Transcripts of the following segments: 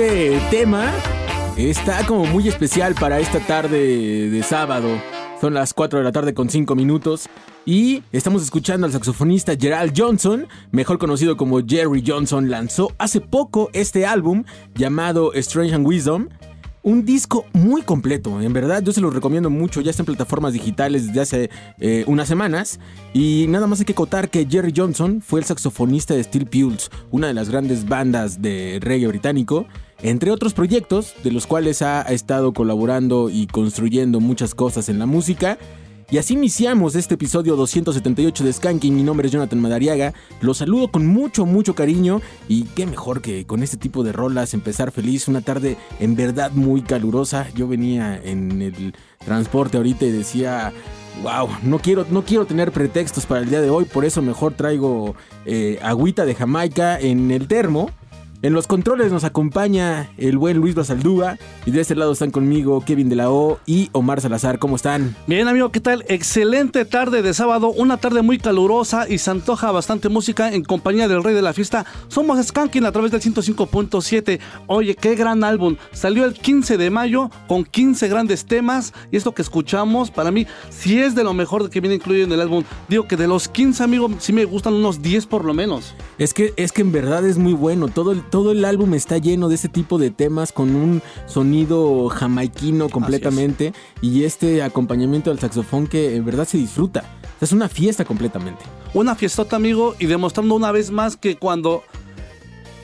Este tema está como muy especial para esta tarde de sábado. Son las 4 de la tarde con 5 minutos. Y estamos escuchando al saxofonista Gerald Johnson, mejor conocido como Jerry Johnson, lanzó hace poco este álbum llamado Strange and Wisdom. Un disco muy completo, en verdad yo se lo recomiendo mucho, ya está en plataformas digitales desde hace eh, unas semanas. Y nada más hay que acotar que Jerry Johnson fue el saxofonista de Steel Pulse, una de las grandes bandas de reggae británico, entre otros proyectos de los cuales ha estado colaborando y construyendo muchas cosas en la música. Y así iniciamos este episodio 278 de Skanking. Mi nombre es Jonathan Madariaga. Los saludo con mucho, mucho cariño. Y qué mejor que con este tipo de rolas empezar feliz. Una tarde en verdad muy calurosa. Yo venía en el transporte ahorita y decía wow, no quiero, no quiero tener pretextos para el día de hoy, por eso mejor traigo eh, agüita de Jamaica en el termo. En los controles nos acompaña el buen Luis Basaldúa y de este lado están conmigo Kevin de la O y Omar Salazar. ¿Cómo están? Bien, amigo, ¿qué tal? Excelente tarde de sábado, una tarde muy calurosa y se antoja bastante música en compañía del rey de la fiesta. Somos Skanking a través del 105.7. Oye, qué gran álbum. Salió el 15 de mayo con 15 grandes temas y esto que escuchamos, para mí, si es de lo mejor que viene incluido en el álbum. Digo que de los 15, amigos, sí me gustan unos 10 por lo menos. Es que, es que en verdad es muy bueno. Todo el, todo el álbum está lleno de este tipo de temas con un sonido jamaiquino completamente y este acompañamiento del saxofón que en verdad se disfruta. Es una fiesta completamente. Una fiestota, amigo, y demostrando una vez más que cuando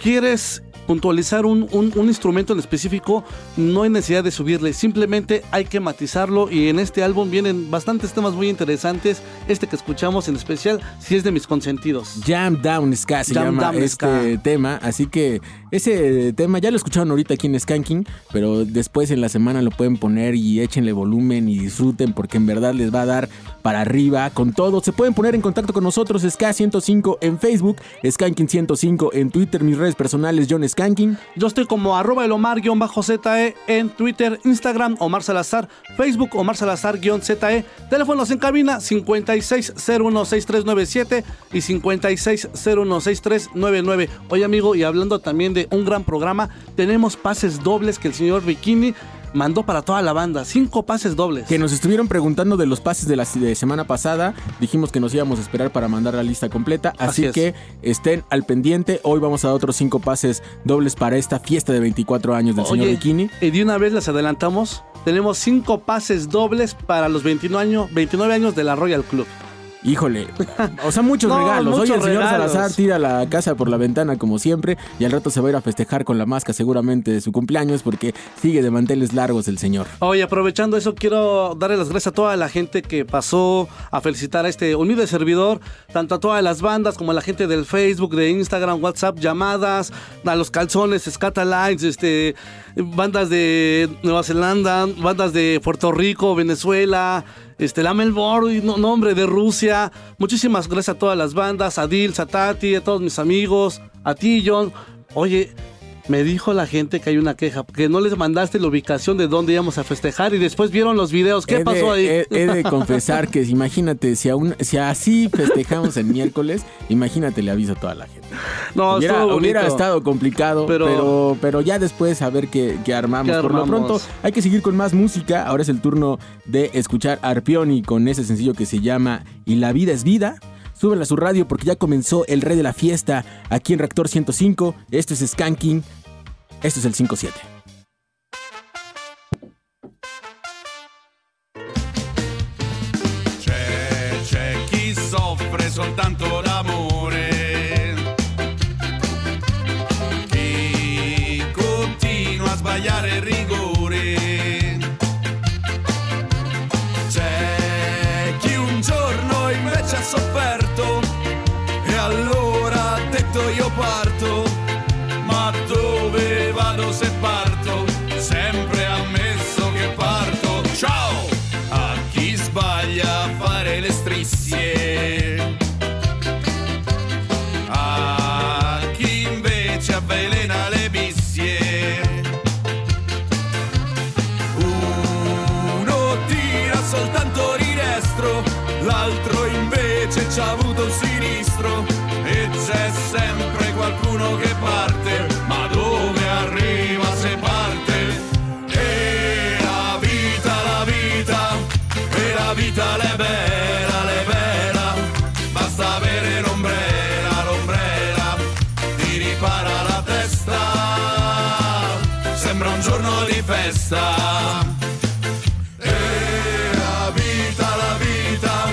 quieres puntualizar un, instrumento en específico, no hay necesidad de subirle, simplemente hay que matizarlo y en este álbum vienen bastantes temas muy interesantes, este que escuchamos en especial, si es de mis consentidos. Jam Down Ska se llama este tema, así que ese tema ya lo escucharon ahorita aquí en Skanking, pero después en la semana lo pueden poner y échenle volumen y disfruten porque en verdad les va a dar para arriba con todo. Se pueden poner en contacto con nosotros, Ska105 en Facebook, Skanking105 en Twitter, mis redes personales, John Skanking. Yo estoy como arroba el Omar-ZE en Twitter, Instagram, Omar Salazar, Facebook, Omar Salazar-ZE. Teléfonos en cabina 56016397 y 56016399. Oye amigo, y hablando también de un gran programa, tenemos pases dobles que el señor Bikini mandó para toda la banda, cinco pases dobles. Que nos estuvieron preguntando de los pases de la semana pasada, dijimos que nos íbamos a esperar para mandar la lista completa, así, que estén al pendiente, hoy vamos a dar otros cinco pases dobles para esta fiesta de 24 años del señor Bikini. Y de una vez las adelantamos, tenemos cinco pases dobles para los 29 años, 29 años de la Royal Club. Híjole, o sea, muchos regalos. Hoy el señor Salazar tira la casa por la ventana como siempre y al rato se va a ir a festejar con la máscara seguramente de su cumpleaños porque sigue de manteles largos el señor. Oye, aprovechando eso, quiero darle las gracias a toda la gente que pasó a felicitar a este humilde servidor, tanto a todas las bandas como a la gente del Facebook, de Instagram, WhatsApp, llamadas, a los calzones, Scatalites, este, bandas de Nueva Zelanda, bandas de Puerto Rico, Venezuela este, la Melbourne, no, nombre de Rusia. Muchísimas gracias a todas las bandas, a Dil, a Tati, a todos mis amigos, a ti, John. Oye, me dijo la gente que hay una queja, que no les mandaste la ubicación de dónde íbamos a festejar y después vieron los videos. ¿Qué pasó ahí? He, de confesar que imagínate, si, aún, si así festejamos el miércoles, imagínate, le aviso a toda la gente. No, hubiera, hubiera estado complicado, pero, pero, ya después a ver qué, armamos. Por lo pronto, hay que seguir con más música. Ahora es el turno de escuchar Arpioni con ese sencillo que se llama Y la vida es vida. Súbenla a su radio porque ya comenzó el rey de la fiesta aquí en Reactor 105. Esto es Skanking. Esto es el 5-7. C'è, c'è chi soffre soltanto festa. E la vita, la vita,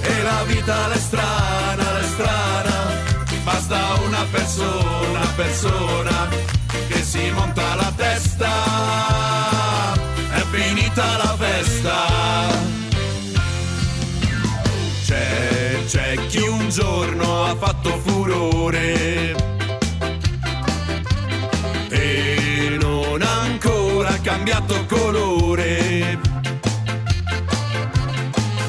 e la vita l'è strana, l'è strana. Basta una persona, persona, che si monta la testa. È finita la festa. C'è, c'è chi un giorno ha fatto furore cambiato colore.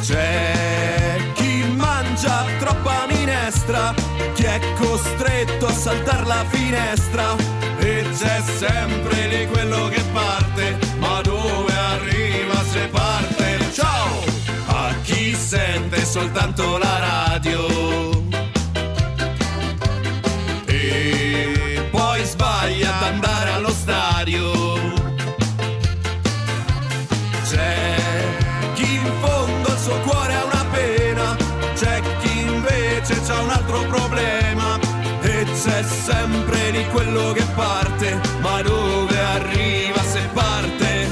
C'è chi mangia troppa minestra, chi è costretto a saltare la finestra e c'è sempre di quello che parte, ma dove arriva se parte. Ciao a chi sente soltanto la radio. Quello che parte, ma dove arriva se parte?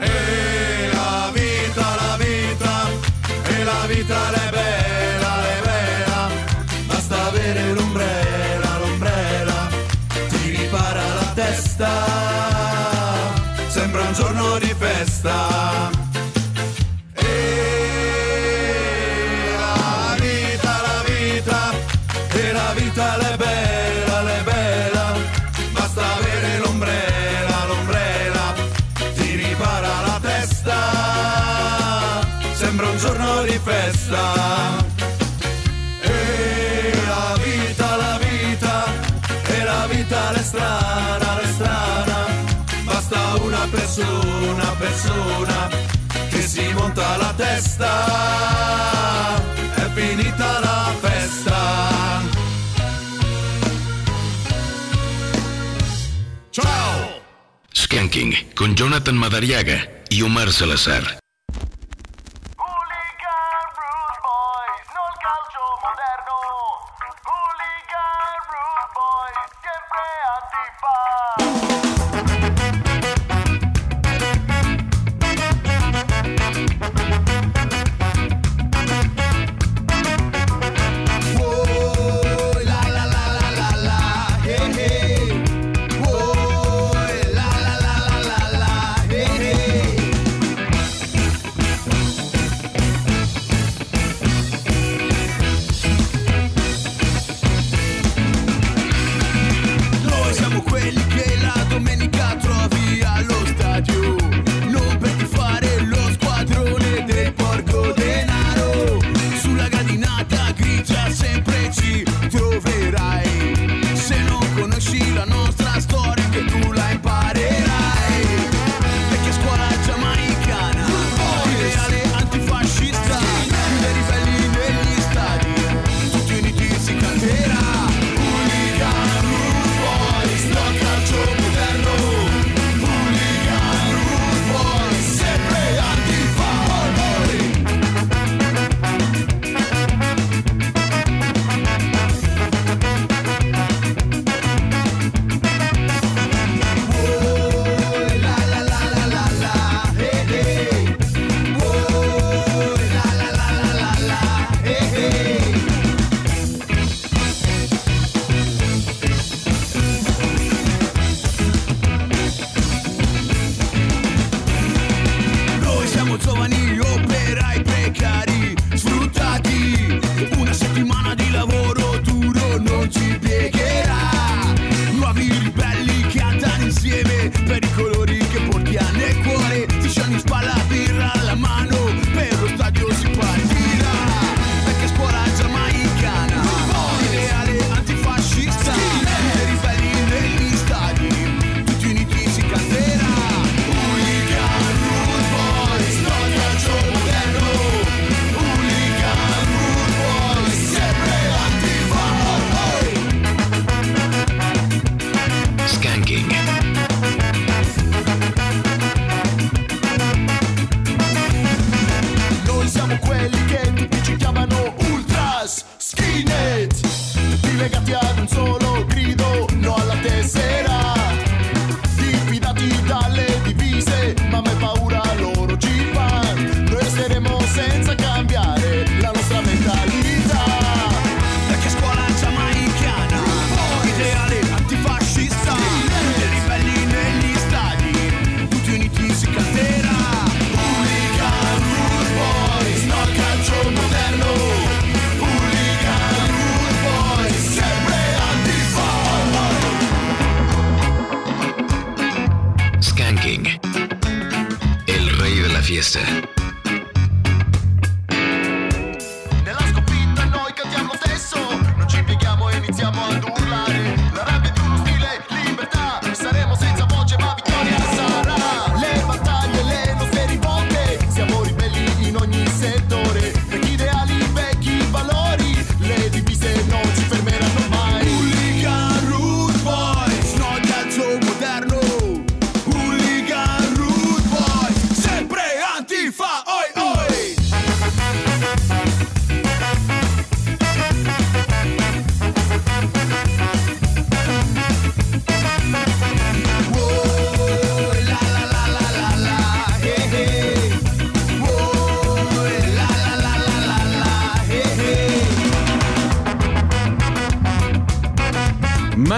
E la vita, la vita, e la vita l'è bella, persona, che si monta la testa, è finita la festa. Ciao! Skanking con Jonathan Madariaga y Omar Salazar.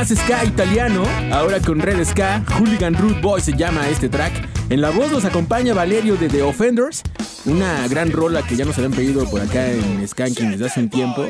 Más ska italiano, ahora con Red Ska, Hooligan Root Boy se llama este track. En la voz nos acompaña Valerio de The Offenders, una gran rola que ya nos habían pedido por acá en Skanking desde hace un tiempo.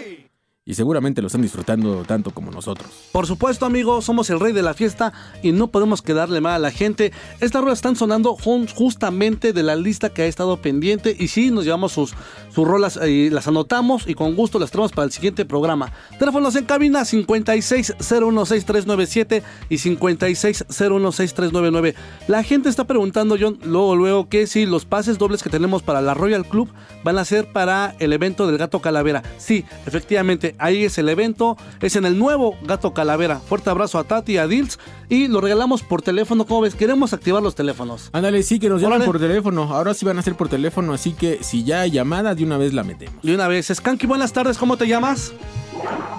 Y seguramente lo están disfrutando tanto como nosotros. Por supuesto, amigo, somos el rey de la fiesta y no podemos quedarle mal a la gente. Estas rolas están sonando justamente de la lista que ha estado pendiente y sí, nos llevamos sus, sus rolas y las anotamos y con gusto las traemos para el siguiente programa. Teléfonos en cabina 56016397 y 56016399. La gente está preguntando, John, luego, luego, que si los pases dobles que tenemos para la Royal Club van a ser para el evento del Gato Calavera. Sí, efectivamente, ahí es el evento, es en el nuevo Gato Calavera. Fuerte abrazo a Tati y a Dils y lo regalamos por teléfono. ¿Cómo ves? Queremos activar los teléfonos. Ándale, sí, que nos llaman por teléfono. Ahora sí van a ser por teléfono, así que si ya hay llamada, de una vez la metemos. Y una vez, Skanky, buenas tardes, ¿cómo te llamas?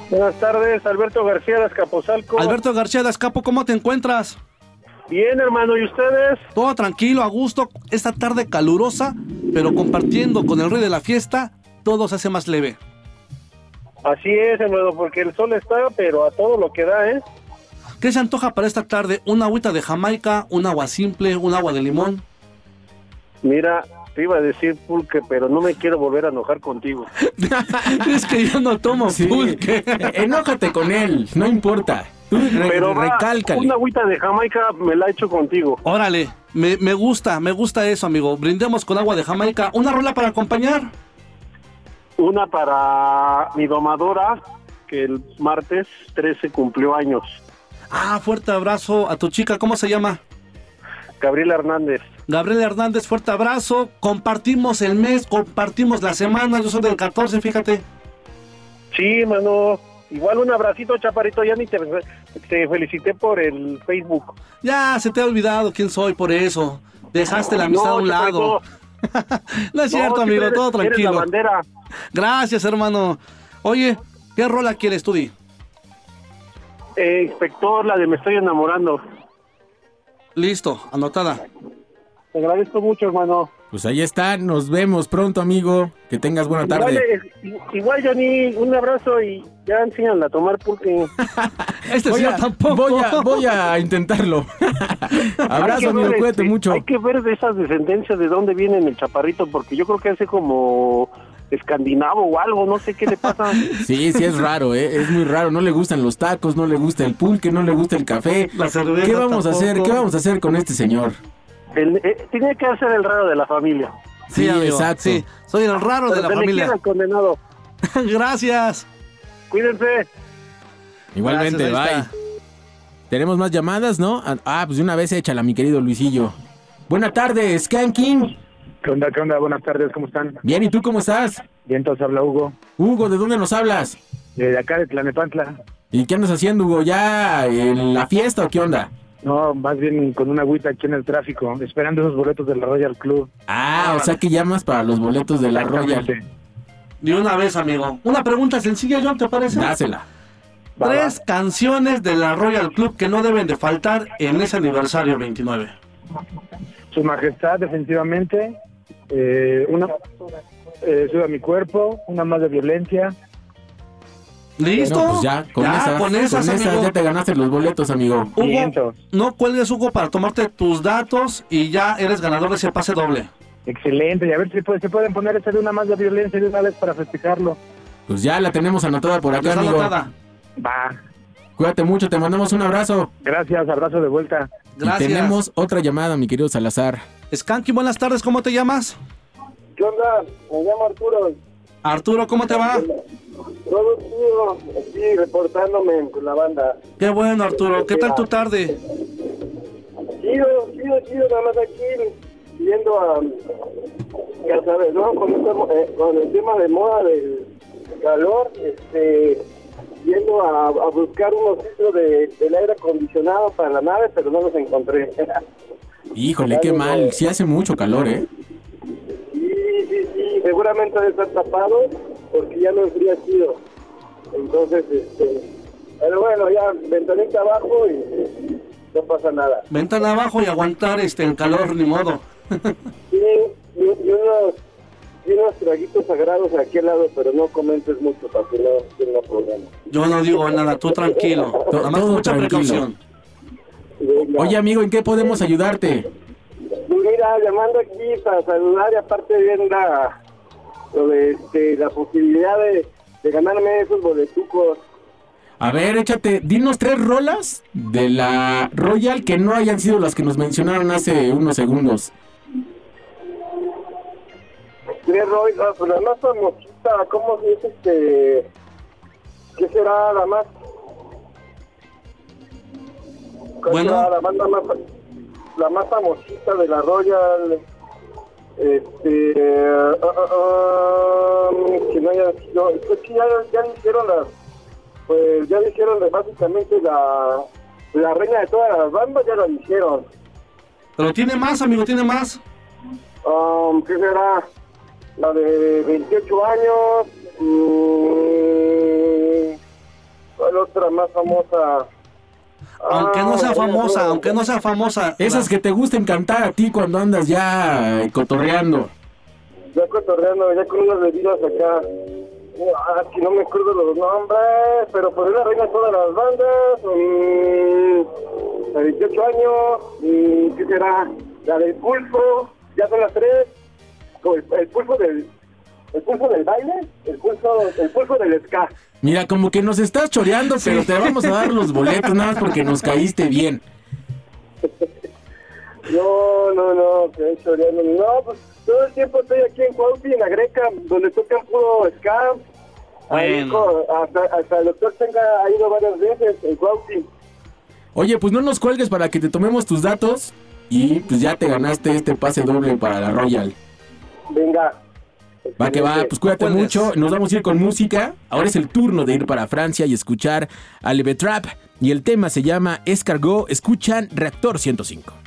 Buenas tardes, Alberto García de Escapozalco. Alberto García de Escapo, ¿cómo te encuentras? Bien, hermano, ¿y ustedes? Todo tranquilo, a gusto, esta tarde calurosa, pero compartiendo con el rey de la fiesta, todo se hace más leve. Así es, hermano, porque el sol está, pero a todo lo que da, ¿eh? ¿Qué se antoja para esta tarde? ¿Una agüita de Jamaica, un agua simple, un agua de limón? Mira, te iba a decir pulque, pero no me quiero volver a enojar contigo. es que yo no tomo Sí, pulque. eh, enójate con él, no importa. Tú re- Pero va, recálcale. una agüita de Jamaica me la he hecho contigo. Órale, me, me gusta, me gusta eso, amigo. Brindemos con agua de Jamaica. ¿Una rola para acompañar? Una para mi domadora, que el martes 13 cumplió años. Ah, fuerte abrazo a tu chica, ¿cómo se llama? Gabriela Hernández. Gabriela Hernández, fuerte abrazo. Compartimos el mes, compartimos la semana. Yo soy del 14, fíjate. Sí, mano. Igual un abracito, chaparito. Ya ni te, te felicité por el Facebook. Ya, se te ha olvidado quién soy por eso. Dejaste la amistad a un lado. No es cierto, no, amigo, eres- todo Eres la tranquilo. bandera. Gracias, hermano. Oye, ¿qué rola quieres tú, Di? Eh, inspector, la de Me estoy enamorando. Listo, anotada. Te agradezco mucho, hermano. Pues ahí está, nos vemos pronto, amigo. Que tengas buena Igual, tarde. eh, igual, Johnny, un abrazo y ya enseñan a tomar pulque. Este Voy a, tampoco. voy a- voy a intentarlo. Abrazo, amigo, ver, cuídate este, mucho. Hay que ver de esas descendencias de dónde viene el chaparrito, porque yo creo que hace como escandinavo o algo, no sé qué le pasa. Sí, sí es raro, ¿eh? es muy raro. No le gustan los tacos, no le gusta el pulque, no le gusta el café. La cerveza ¿Qué vamos a hacer? ¿Qué vamos a hacer con este señor? El- eh, tiene que ser el raro de la familia. Sí, amigo, exacto. Sí, soy el raro de la Se familia. el condenado. Gracias. Cuídense. Igualmente, Gracias, bye. Tenemos más llamadas, ¿no? Ah, pues de una vez échala, mi querido Luisillo. Buenas tardes, Skanking. ¿Qué onda, qué onda? Buenas tardes, ¿cómo están? Bien, ¿y tú cómo estás? Bien, entonces habla Hugo, Hugo, ¿de dónde nos hablas? de acá de Tlanepantla. ¿Y qué andas haciendo, Hugo? ¿Ya en la fiesta o qué onda? No, más bien con una agüita aquí en el tráfico, esperando esos boletos de la Royal Club. Ah, o sea que llamas para los boletos de la Royal. De una vez, amigo. Una pregunta sencilla, John, ¿te parece? Dásela. Va, Tres canciones de la Royal Club que no deben de faltar en ese aniversario 29. Su Majestad, definitivamente. Eh, una, eh, mi cuerpo, una más de violencia. ¿Listo? No, pues ya, con Ya, esas, con esas, ya te ganaste los boletos, amigo. Hugo, no cuelgues, Hugo, para tomarte tus datos y ya eres ganador de ese pase doble. Excelente, y a ver si puede- se pueden poner esa de una más de violencia de una vez para festejarlo. Pues ya la tenemos anotada por acá, amigo. anotada. Va, Cuídate mucho, te mandamos un abrazo. gracias, abrazo de vuelta. Gracias. Y tenemos otra llamada, mi querido Salazar. Skanky, buenas tardes, ¿cómo te llamas? ¿Qué onda? Me llamo Arturo. Arturo, ¿cómo te va? Todo chido, aquí reportándome con la banda. Qué bueno, Arturo. ¿Qué tal tu tarde? Chido, chido, chido, nada más aquí viendo a, ya sabes, ¿no? Con, este- eh, con el tema de moda del calor, este, yendo a, a buscar unos filtros de, del aire acondicionado para la nave, pero no los encontré. Híjole, qué mal. Sí hace mucho calor, ¿eh? sí, sí, sí, seguramente debe estar tapado porque ya no enfría chido. Entonces, este, pero bueno, ya ventanita abajo y no pasa nada. Ventana abajo y aguantar este el calor, ni modo. Sí, y, y unos y unos traguitos sagrados aquí al lado, pero no comentes mucho para que no tenga problemas. Yo no digo nada, tú tranquilo. Nada más con mucha tranquilo. precaución. Venga. Oye, amigo, ¿en qué podemos ayudarte? Pues mira, llamando aquí para saludar y aparte viendo la, de, este, la posibilidad de, de ganarme esos boletucos. A ver, échate, dinos tres rolas de la Royal que no hayan sido las que nos mencionaron hace unos segundos. Tres Roy, ah, pues la más famosita, ¿cómo dice este? ¿Qué será la más? ¿Cuál Bueno. será la banda más, la más famosita de la Royal? Este, ah, ah, ah, que no haya sido, es que ya, ya dijeron las, pues ya dijeron básicamente la, la reina de todas las bandas, ya la dijeron. Pero tiene más, amigo, tiene más. Um, ¿Qué será? La de 28 años. mm, ¿Cuál otra más famosa? Aunque no sea Ah, famosa, aunque no sea famosa. Esas que te gusten cantar a ti cuando andas ya cotorreando. Ya cotorreando, ya con unas bebidas acá. Ah, que no me acuerdo los nombres, pero pues es la reina todas las bandas. de 28 años. mm, ¿Qué será? La del pulso. Ya son las tres. El, el pulso del. El pulso del baile, el pulso, el pulso del ska. Mira, como que nos estás choreando, pero te vamos a dar los boletos nada más porque nos caíste bien. No, no, no, que he choreando. No, pues todo el tiempo estoy aquí en Cuautla, en la Greca, donde tocan puro ska. Bueno. hasta, hasta el doctor tenga ha ido varias veces en Cuautla. Oye, pues no nos cuelgues para que te tomemos tus datos y pues ya te ganaste este pase doble para la Royal. Venga. Va que va, pues cuídate mucho. Nos vamos a ir con música. Ahora es el turno de ir para Francia y escuchar a Leve Trap. Y el tema se llama Escargot. Escuchan Reactor 105.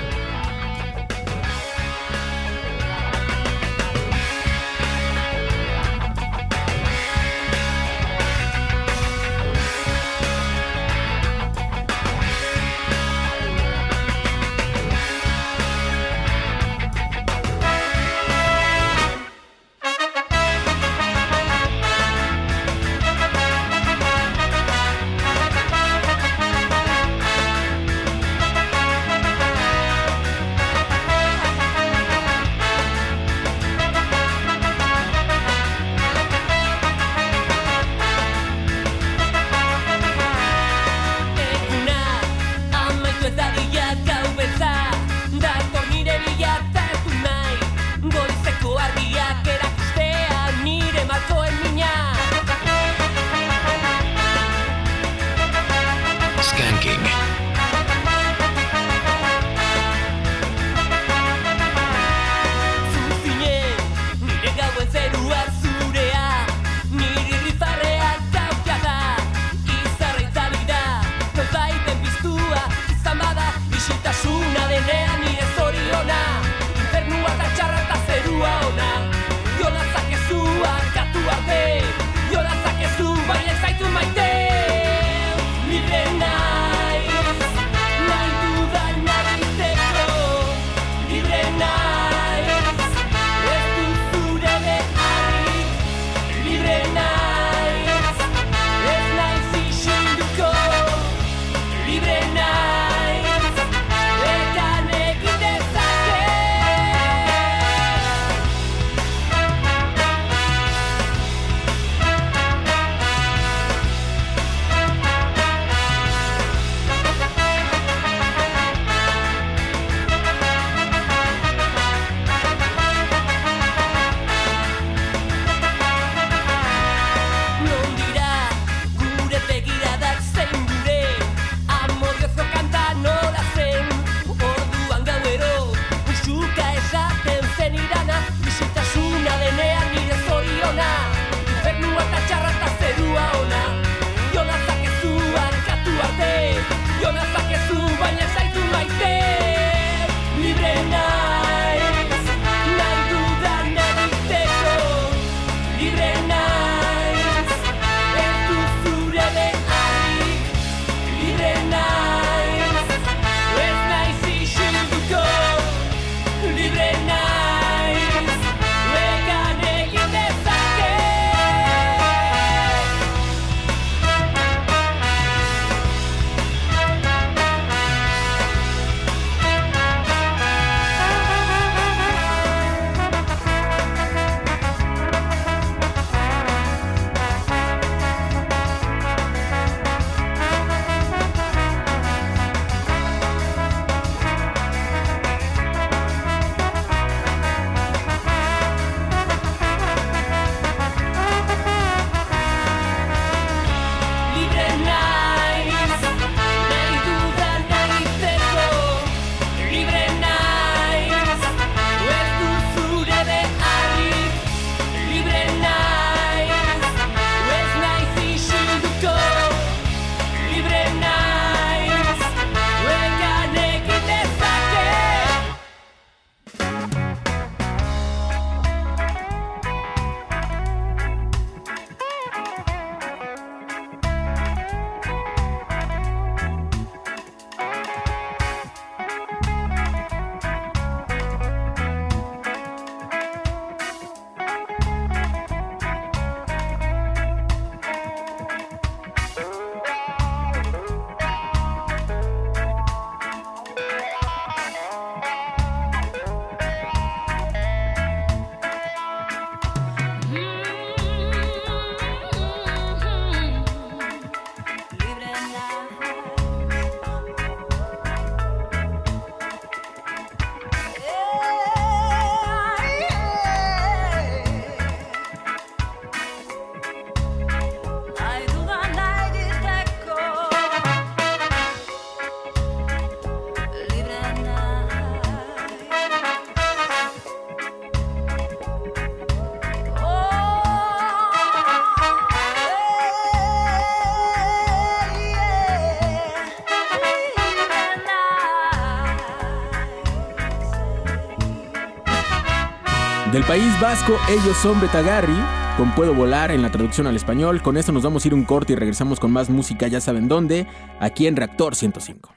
País Vasco, ellos son Betagarri, con Puedo Volar en la traducción al español. Con esto nos vamos a ir un corte y regresamos con más música, ya saben dónde, aquí en Reactor 105.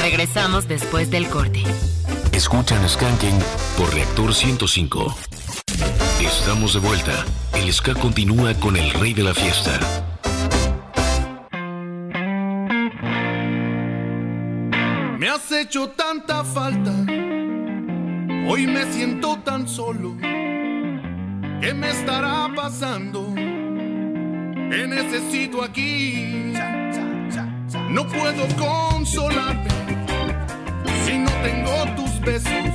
Regresamos después del corte. Escuchan Skanking por Reactor 105. Estamos de vuelta. El ska continúa con el rey de la fiesta. Me has hecho tanta falta, hoy me siento tan solo. ¿Qué me estará pasando? Te necesito aquí. No puedo consolarme si no tengo tus besos.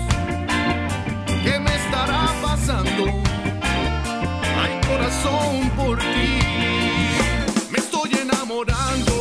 ¿Qué me estará pasando? Hay corazón por ti. Me estoy enamorando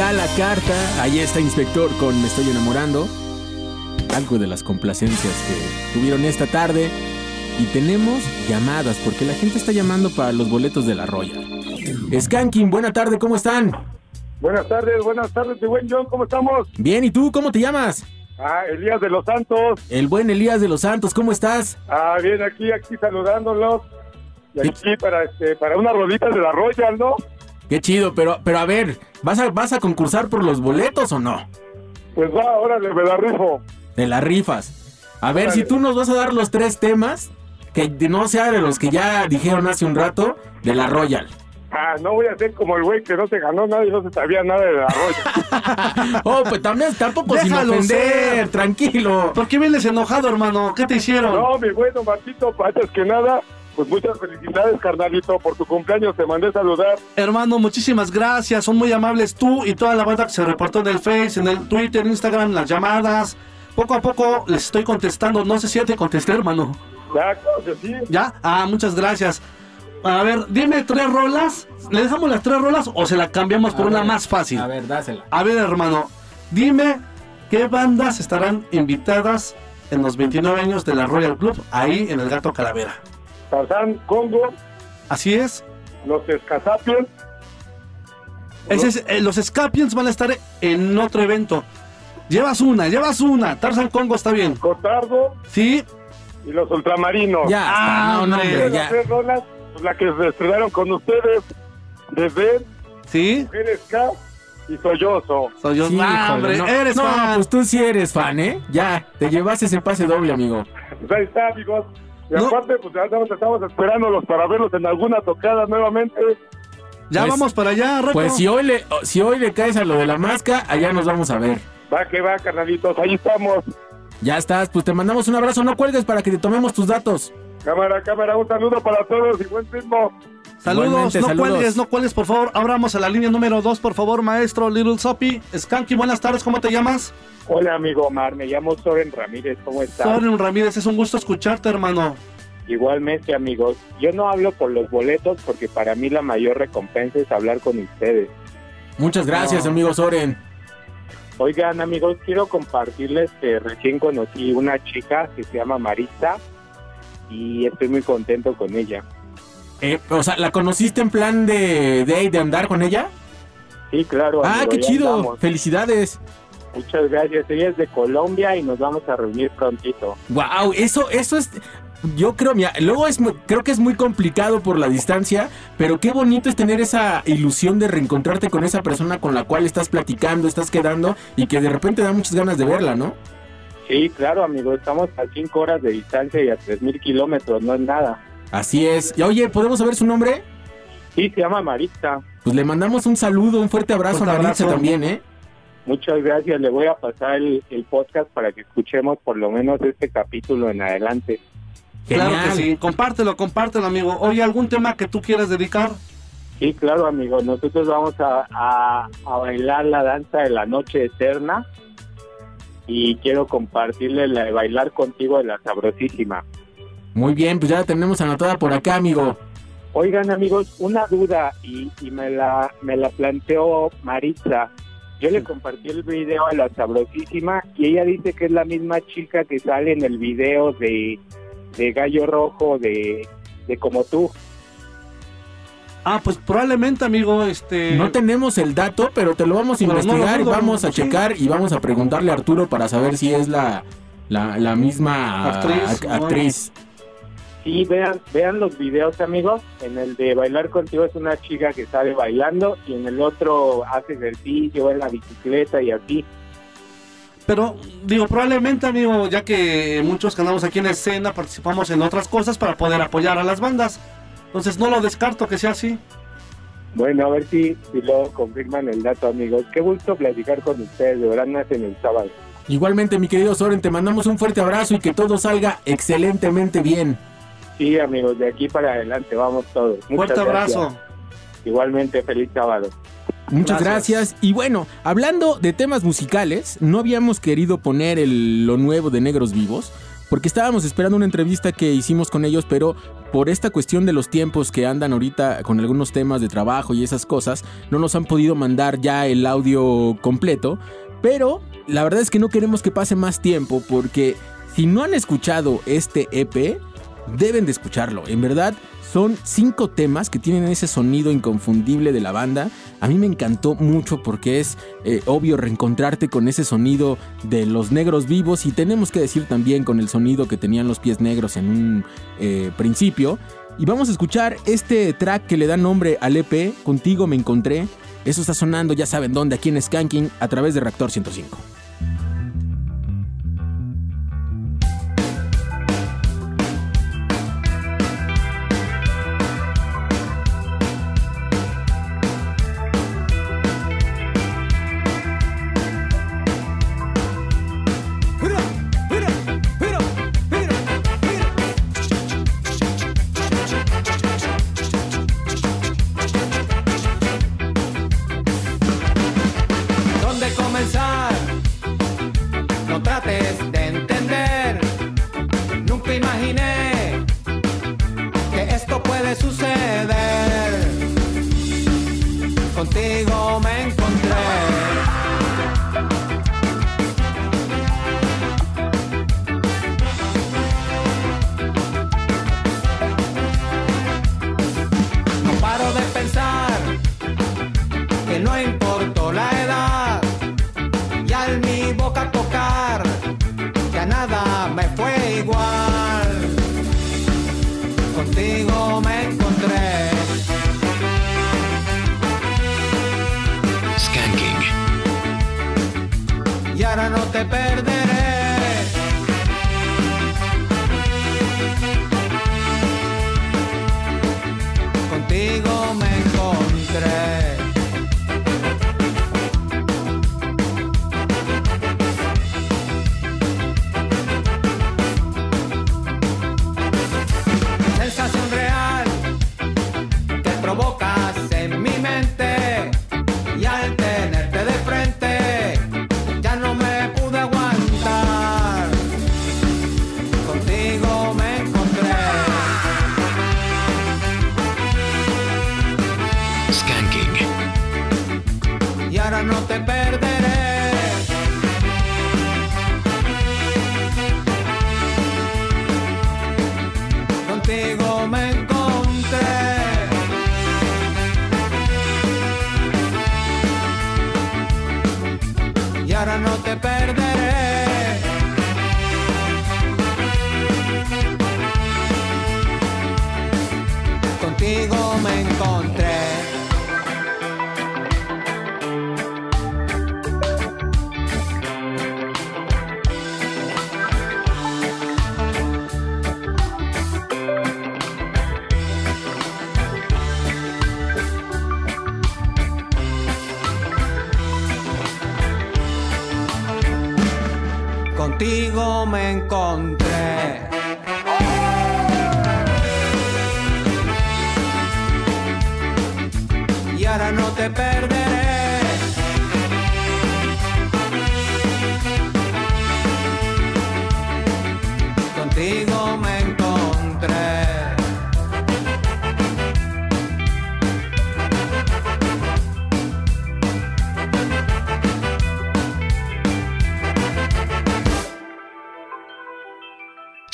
escala carta, ahí está Inspector con Me estoy enamorando. Algo de las complacencias que tuvieron esta tarde. Y tenemos llamadas, porque la gente está llamando para los boletos de la Royal. Skanking, buena tarde, ¿cómo están? Buenas tardes, buenas tardes, mi buen John, ¿cómo estamos? Bien, ¿y tú cómo te llamas? Ah, Elías de los Santos. El buen Elías de los Santos, ¿cómo estás? Ah, bien, aquí, aquí saludándolos. Y aquí para, este, para unas roditas de la Royal, ¿no? Qué chido, pero, pero a ver, ¿vas a, ¿vas a concursar por los boletos o no? Pues va, órale, me la rifo. De las rifas. A ver, si tú nos vas a dar los tres temas, que no sea de los que ya dijeron hace un rato, de la Royal. Ah, no voy a ser como el güey que no se ganó nada y no se sabía nada de la roya. Oh, pues también, tampoco sin Déjalo ofender, ser. tranquilo. ¿Por qué vienes enojado, hermano? ¿Qué te hicieron? No, mi bueno Martito, antes que nada, pues muchas felicidades, carnalito, por tu cumpleaños. Te mandé saludar. Hermano, muchísimas gracias. Son muy amables tú y toda la banda que se reportó en el Face, en el Twitter, Instagram, las llamadas. Poco a poco les estoy contestando. No sé si ya te contesté, hermano. Ya, claro que sí. ¿Ya? Ah, muchas gracias. A ver, dime tres rolas. ¿Le dejamos las tres rolas o se la cambiamos por A una ver, más fácil? A ver, dásela. A ver, hermano, dime qué bandas estarán invitadas en los 29 años de la Royal Club ahí en el Gato Calavera. Tarzán, Congo, Así es. los Escasapiens, Ese es, eh, los Scapiens van a estar en otro evento. Llevas una, llevas una. Tarzan Congo está bien. Cotardo Sí, y los Ultramarinos. Ya, Ah, no, no, hombre, hombre, Las ya. tres rolas, pues, la que se estrenaron con ustedes, Desdén, sí. Mujeres K y Sollozo. Soy yo. Sí, Ah, híjole, hombre, no. eres no, fan. pues tú sí eres fan, ¿eh? Ya, te llevaste ese pase doble, amigo. Pues ahí está, amigos. Y No. aparte, pues ya estamos, estamos esperándolos para verlos en alguna tocada nuevamente. Ya Pues- vamos para allá, Rocco. Pues si hoy le, si hoy le caes a lo de la máscara, allá nos vamos a ver. Va que va, carnalitos, ahí estamos. Ya estás, pues te mandamos un abrazo, no cuelgues para que te tomemos tus datos. Cámara, cámara, un saludo para todos y buen ritmo. Saludos, Igualmente, no saludos. cuelgues, no cuelgues, por favor. Abramos a la línea número 2, por favor, maestro Little Soppy. Skanky, buenas tardes, ¿cómo te llamas? Hola, amigo Omar, me llamo Soren Ramírez, ¿cómo estás? Soren Ramírez, es un gusto escucharte, hermano. Igualmente, amigos. Yo no hablo por los boletos porque para mí la mayor recompensa es hablar con ustedes. Muchas gracias, No. amigo Soren. Oigan, amigos, quiero compartirles que recién conocí una chica que se llama Marisa y estoy muy contento con ella. Eh, o sea, ¿la conociste en plan de, de, de andar con ella? Sí, claro. Ah, amigo, qué chido. andamos. Felicidades. Muchas gracias. Ella es de Colombia y nos vamos a reunir prontito. Wow, eso, eso es. Yo creo, mira, luego es, mu- creo que es muy complicado por la distancia, pero qué bonito es tener esa ilusión de reencontrarte con esa persona con la cual estás platicando, estás quedando y que de repente da muchas ganas de verla, ¿no? Sí, claro, amigo. Estamos a 5 horas de distancia y a 3.000 kilómetros. No es nada. Así es. Y oye, ¿podemos saber su nombre? Sí, se llama Marisa. Pues le mandamos un saludo, un fuerte abrazo Fuerte a Maritza abrazo. también, ¿eh? Muchas gracias. Le voy a pasar el, el podcast para que escuchemos por lo menos este capítulo en adelante. Genial. Claro que sí. Compártelo, compártelo, amigo. Oye, ¿algún tema que tú quieras dedicar? Sí, claro, amigo. Nosotros vamos a, a- a bailar la danza de la noche eterna y quiero compartirle la de bailar contigo de la sabrosísima. Muy bien, pues ya la tenemos anotada por acá, amigo. Oigan, amigos, una duda y, y me la me la planteó Maritza. Yo le compartí el video a la sabrosísima y ella dice que es la misma chica que sale en el video de, de Gallo Rojo de, de Como tú. Ah, pues probablemente, amigo, este... No tenemos el dato, pero te lo vamos a Pero no investigar, dudo, vamos a sí. checar y vamos a preguntarle a Arturo para saber si es la, la, la misma Actriz, bueno. Sí, vean, vean los videos, amigos. En el de bailar contigo es una chica que sale bailando y en el otro hace ejercicio, en la bicicleta y así. Pero, digo, probablemente, amigo, ya que muchos que andamos aquí en escena participamos en otras cosas para poder apoyar a las bandas. Entonces no lo descarto que sea así. Bueno, a ver si, si luego confirman el dato, amigos. Qué gusto platicar con ustedes. De verdad, nacen el sábado. Igualmente, mi querido Soren, te mandamos un fuerte abrazo y que todo salga excelentemente bien. Sí, amigos, de aquí para adelante vamos todos. Muchas Fuerte gracias. abrazo. Igualmente, feliz sábado. Muchas Gracias. gracias. Y bueno, hablando de temas musicales, no habíamos querido poner el- lo nuevo de Negros Vivos, porque estábamos esperando una entrevista que hicimos con ellos, pero por esta cuestión de los tiempos que andan ahorita con algunos temas de trabajo y esas cosas, no nos han podido mandar ya el audio completo. Pero la verdad es que no queremos que pase más tiempo, porque si no han escuchado este EP, deben de escucharlo. En verdad, son cinco temas que tienen ese sonido inconfundible de la banda. A mí me encantó mucho porque es eh, obvio reencontrarte con ese sonido de los negros vivos y tenemos que decir también con el sonido que tenían los pies negros en un eh, principio. Y vamos a escuchar este track que le da nombre al EP, Contigo me encontré. Eso está sonando, ya saben dónde, aquí en Skanking, a través de Reactor 105.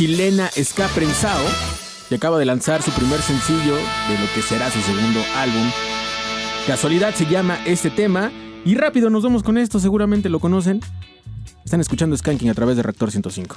chilena Ska Prensao, que acaba de lanzar su primer sencillo de lo que será su segundo álbum. Casualidad se llama este tema. Y rápido nos vamos con esto, seguramente lo conocen. Están escuchando Skanking a través de Reactor 105.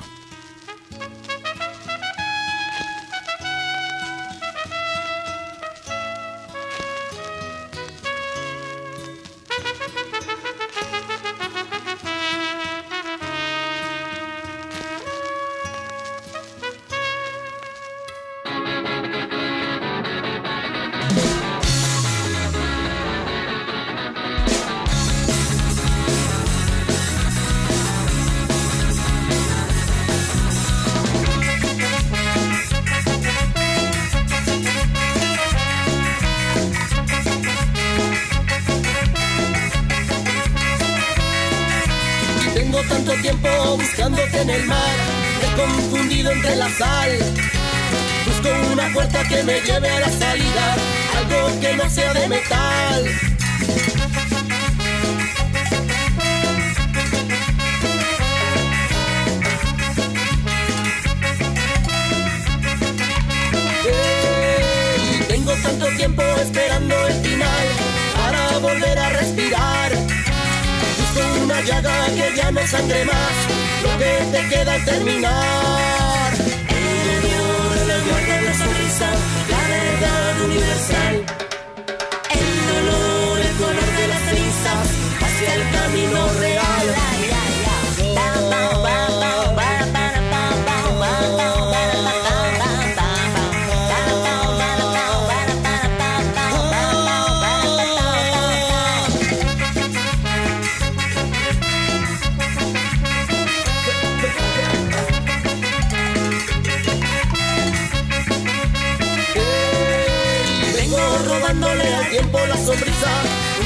robándole al tiempo la sonrisa,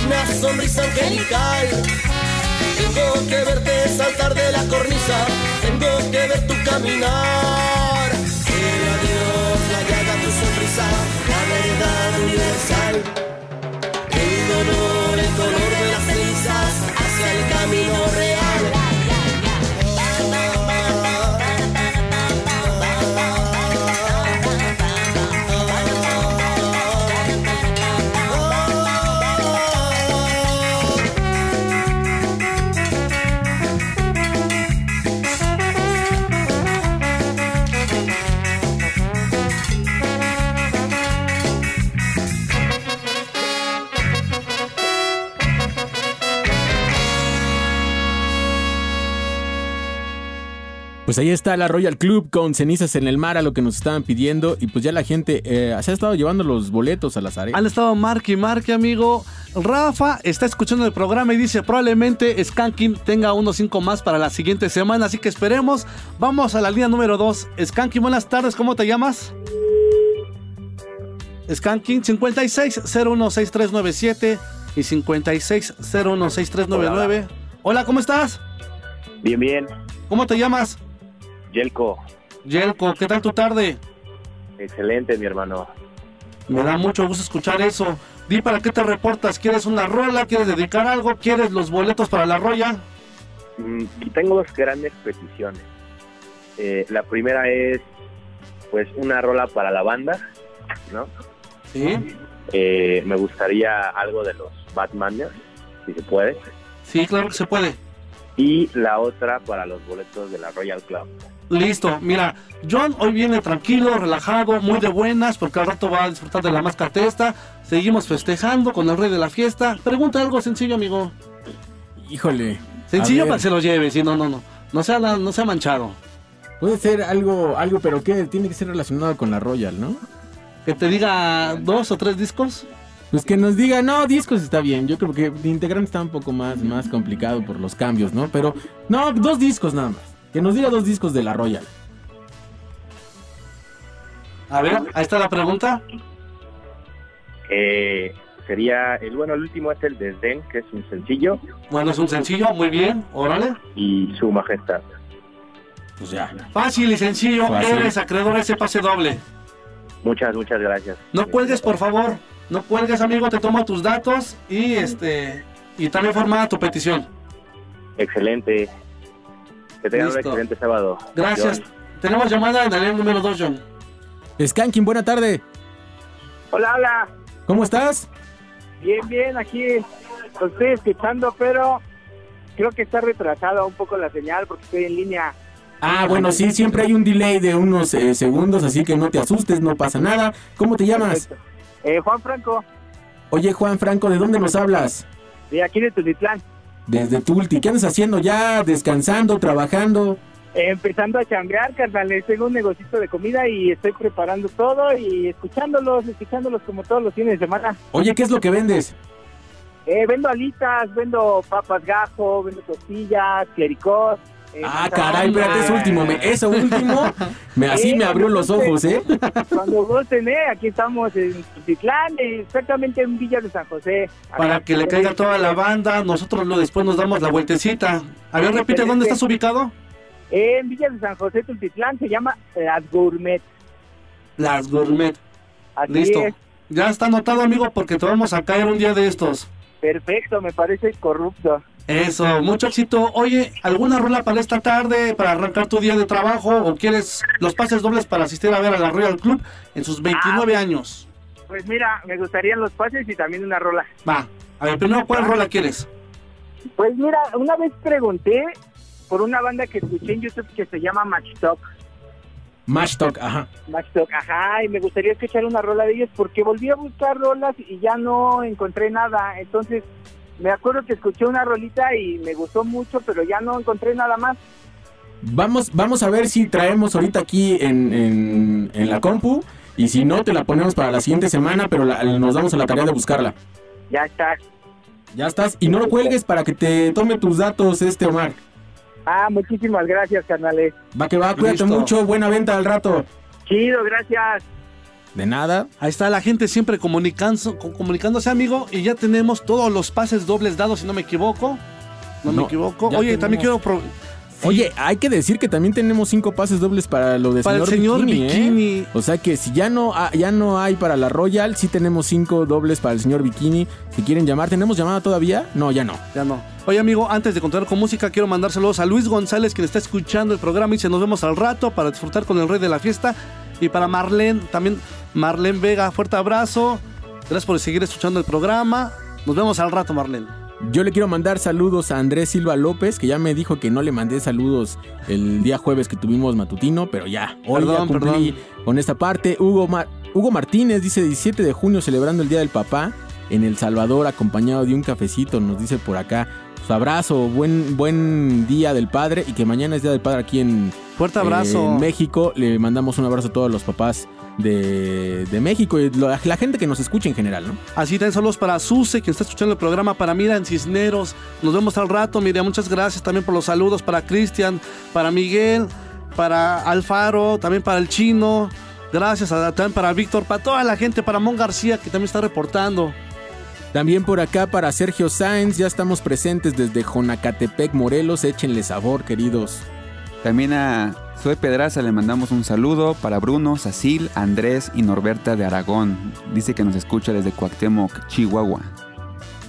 una sonrisa angelical. Tengo que verte saltar de la cornisa, tengo que ver tu caminar. Quiero a Dios la llaga tu sonrisa, la verdad universal. El dolor, el color de las cenizas hacia el camino real. Pues ahí está la Royal Club con cenizas en el mar a lo que nos estaban pidiendo y pues ya la gente eh, se ha estado llevando los boletos a las áreas. Han estado marque y marque, amigo. Rafa está escuchando el programa y dice probablemente Skanking tenga unos cinco más para la siguiente semana, así que esperemos. Vamos a la línea número 2. Skanking, buenas tardes, ¿cómo te llamas? Skanking 56016397 y 56016399. Hola, ¿cómo estás? Bien, bien. ¿Cómo te llamas? Yelko, Yelko, ¿qué tal tu tarde? excelente, mi hermano. Me da mucho gusto escuchar eso. Di para qué te reportas. ¿Quieres una rola? ¿Quieres dedicar algo? ¿Quieres los boletos para la roya? Mm, tengo dos grandes peticiones. Eh, la primera es, pues, una rola para la banda, ¿no? Sí. Eh, me gustaría algo de los Batmaners, si se puede. Sí, claro que se puede. Y la otra para los boletos de la Royal Club. Listo, mira, John hoy viene tranquilo, relajado, muy de buenas, porque al rato va a disfrutar de la mascatesta. Seguimos festejando con el rey de la fiesta. Pregunta algo sencillo, amigo. Híjole. Sencillo para que se lo lleve, sí, no, no, no. No sea, no sea manchado. Puede ser algo, algo, pero que tiene que ser relacionado con la Royal, ¿no? Que te diga dos o tres discos. Pues que nos diga, no, discos está bien. Yo creo que de integrante está un poco más, más complicado por los cambios, ¿no? Pero, no, dos discos nada más. Que nos diga dos discos de la Royal. A ver, ahí está la pregunta. Eh, sería, el bueno, el último es el Desdén, que es un sencillo, Bueno, es un sencillo, muy bien, órale. y Su Majestad. Pues ya. Fácil y sencillo, Fácil. eres acreedor a ese pase doble. Muchas, muchas gracias. No cuelgues, por favor. No cuelgues, amigo, te tomo tus datos y este y también formada tu petición. Excelente. Que tengan un Listo. excelente sábado. Gracias. John. Tenemos llamada en línea número 2, John. Skanking, buena tarde. Hola, hola. ¿Cómo estás? Bien, bien, aquí lo estoy escuchando, pero creo que está retrasada un poco la señal porque estoy en línea. Ah, bueno, sí, siempre hay un delay de unos eh, segundos, así que no te asustes, no pasa nada. ¿Cómo te llamas? Eh, Juan Franco, Oye, Juan Franco, ¿de dónde nos hablas? de aquí de Tulitlán, Desde Tulti. ¿Qué andas haciendo ya? ¿Descansando? ¿Trabajando? eh, empezando a chambear, carnales. Tengo un negocito de comida y estoy preparando todo y escuchándolos, escuchándolos como todos los fines de semana. Oye, ¿qué es lo que vendes? Eh, vendo alitas, vendo papas gajo, vendo tortillas, clericós. Eh, Ah, caray, espérate, eso último, me, eso último, me, así me abrió los ojos, ¿eh? Cuando gusten, eh, aquí estamos en Tulitlán, eh, exactamente en Villa de San José. Para que le caiga toda la banda, nosotros lo, después nos damos la vueltecita. A ver, repite, ¿dónde estás ubicado? En Villa de San José, Tultitlán, se llama Las Gourmet. Las Gourmet. Así Listo. es. Ya está anotado, amigo, porque te vamos a caer un día de estos. Perfecto, me parece corrupto. Eso, mucho éxito. Oye, ¿alguna rola para esta tarde, para arrancar tu día de trabajo? ¿O quieres los pases dobles para asistir a ver a la Royal Club en sus 29 años? Pues mira, me gustarían los pases y también una rola. Va, a ver, primero, ¿cuál rola quieres? Pues mira, una vez pregunté por una banda que escuché en YouTube que se llama Match Talk. Match Talk, ajá. Match Talk, ajá, y me gustaría escuchar una rola de ellos porque volví a buscar rolas y ya no encontré nada. Entonces, me acuerdo que escuché una rolita y me gustó mucho, pero ya no encontré nada más. Vamos, vamos a ver si traemos ahorita aquí en, en, en la compu. Y si no, te la ponemos para la siguiente semana, pero la- nos damos a la tarea de buscarla. Ya está. Ya estás. Y no lo cuelgues para que te tome tus datos este Omar. Ah, muchísimas gracias, carnales. Va que va, cuídate Listo. mucho. Buena venta al rato. Chido, gracias. De nada. Ahí está la gente siempre comunicándose, amigo. Y ya tenemos todos los pases dobles dados, si no me equivoco. No, me equivoco. Oye, también quiero... pro- Oye, hay que decir que también tenemos cinco pases dobles para lo de Para el señor Bikini, ¿eh? Bikini. O sea que si ya no, ya no hay para la Royal, sí tenemos cinco dobles para el señor Bikini. Si quieren llamar, ¿tenemos llamada todavía? No, ya no. Ya no. Oye, amigo, antes de continuar con música, quiero mandar saludos a Luis González, quien está escuchando el programa y se nos vemos al rato para disfrutar con el rey de la fiesta. Y para Marlene, también Marlene Vega, fuerte abrazo. Gracias por seguir escuchando el programa. Nos vemos al rato, Marlene. Yo le quiero mandar saludos a Andrés Silva López, que ya me dijo que no le mandé saludos el día jueves que tuvimos matutino, pero ya, hoy ya Perdón, cumplí perdón. con esta parte. Hugo, Hugo Martínez dice 17 de junio celebrando el Día del Papá en El Salvador, acompañado de un cafecito, nos dice por acá. Su abrazo, buen, buen día del padre y que mañana es Día del Padre aquí en, Fuerte abrazo. En México le mandamos un abrazo a todos los papás de, de México y la gente que nos escucha en general, ¿no? Así también saludos para Suse, que está escuchando el programa, para Miriam Cisneros. Nos vemos al rato, Miriam. Muchas gracias también por los saludos para Cristian, para Miguel, para Alfaro, también para el Chino. Gracias a, también para Víctor, para toda la gente, para Mon García, que también está reportando. También por acá para Sergio Sáenz, ya estamos presentes desde Jonacatepec, Morelos. Échenle sabor, queridos. También a Zoe Pedraza le mandamos un saludo para Bruno, Sacil, Andrés y Norberta de Aragón. Dice que nos escucha desde Cuauhtémoc, Chihuahua.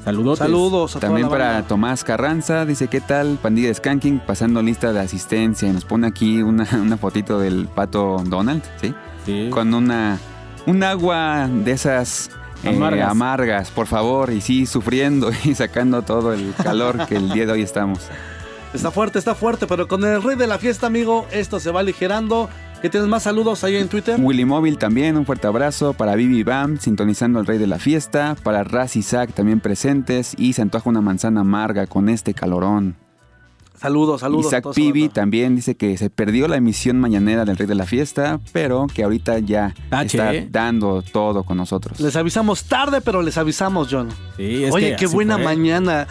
Saludos. Saludos a toda También la para banda. Tomás Carranza, dice qué tal, pandilla de Skanking, pasando lista de asistencia. Y nos pone aquí una, una fotito del pato Donald, ¿sí? Sí. Con una, un agua de esas eh, Amargas. amargas, por favor. Y sí, sufriendo y sacando todo el calor que el día de hoy estamos. Está fuerte, está fuerte, pero con el rey de la fiesta, amigo, esto se va aligerando. ¿Que tienes más saludos ahí en Twitter? Willy Móvil también, un fuerte abrazo. Para Vivi Bam, sintonizando al rey de la fiesta. Para Raz y Zack también presentes. Y se antoja una manzana amarga con este calorón. Saludos, saludos. a Isaac. Pibi también dice que se perdió la emisión mañanera del Rey de la Fiesta, pero que ahorita ya Tache, está dando todo con nosotros. Les avisamos tarde, pero les avisamos, John. Sí, es Oye, que qué buena fue. mañana.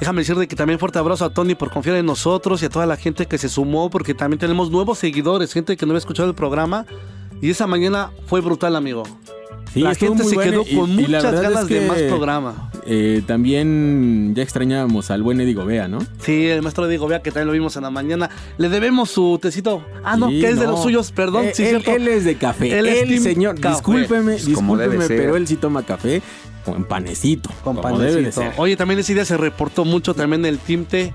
Déjame decirte que también fuerte abrazo a Tony por confiar en nosotros y a toda la gente que se sumó, porque también tenemos nuevos seguidores, gente que no había escuchado el programa. Y esa mañana fue brutal, amigo. Sí, la gente muy se bueno quedó y- con y muchas es ganas de más programa. eh, también ya extrañábamos al buen Eddie Gobea, ¿no? Sí, el maestro Diego Vea, que también lo vimos en la mañana. Le debemos su tecito. Ah, no, Sí, que es de los suyos, perdón. Eh, sí, él, cierto. él es de café. Él Él, es señor, café. discúlpeme, Pues discúlpeme, pero él sí toma café con panecito. Con como debe de panecito. ser. Oye, también ese día se reportó mucho también el Team T.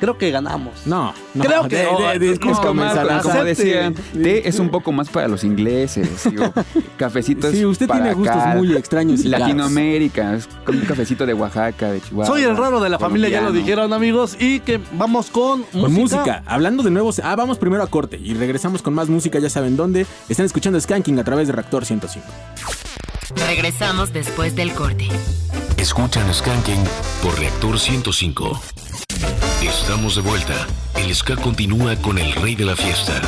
Creo que ganamos. No, no. Creo que- de- de- como, decían, té es un poco más para los ingleses. Digo, cafecito Sí, es usted para tiene gustos acá. muy extraños y. Latinoamérica, es con un cafecito de Oaxaca, de Chihuahua. Soy el raro de la familia, ya lo dijeron, amigos. Y que vamos con música. Con música. Hablando de nuevos. Ah, vamos primero a corte y regresamos con más música, ya saben dónde. Están escuchando Skanking a través de Reactor 105. Regresamos después del corte. Escuchan Skanking por Reactor 105. Estamos de vuelta. El ska continúa con el rey de la fiesta.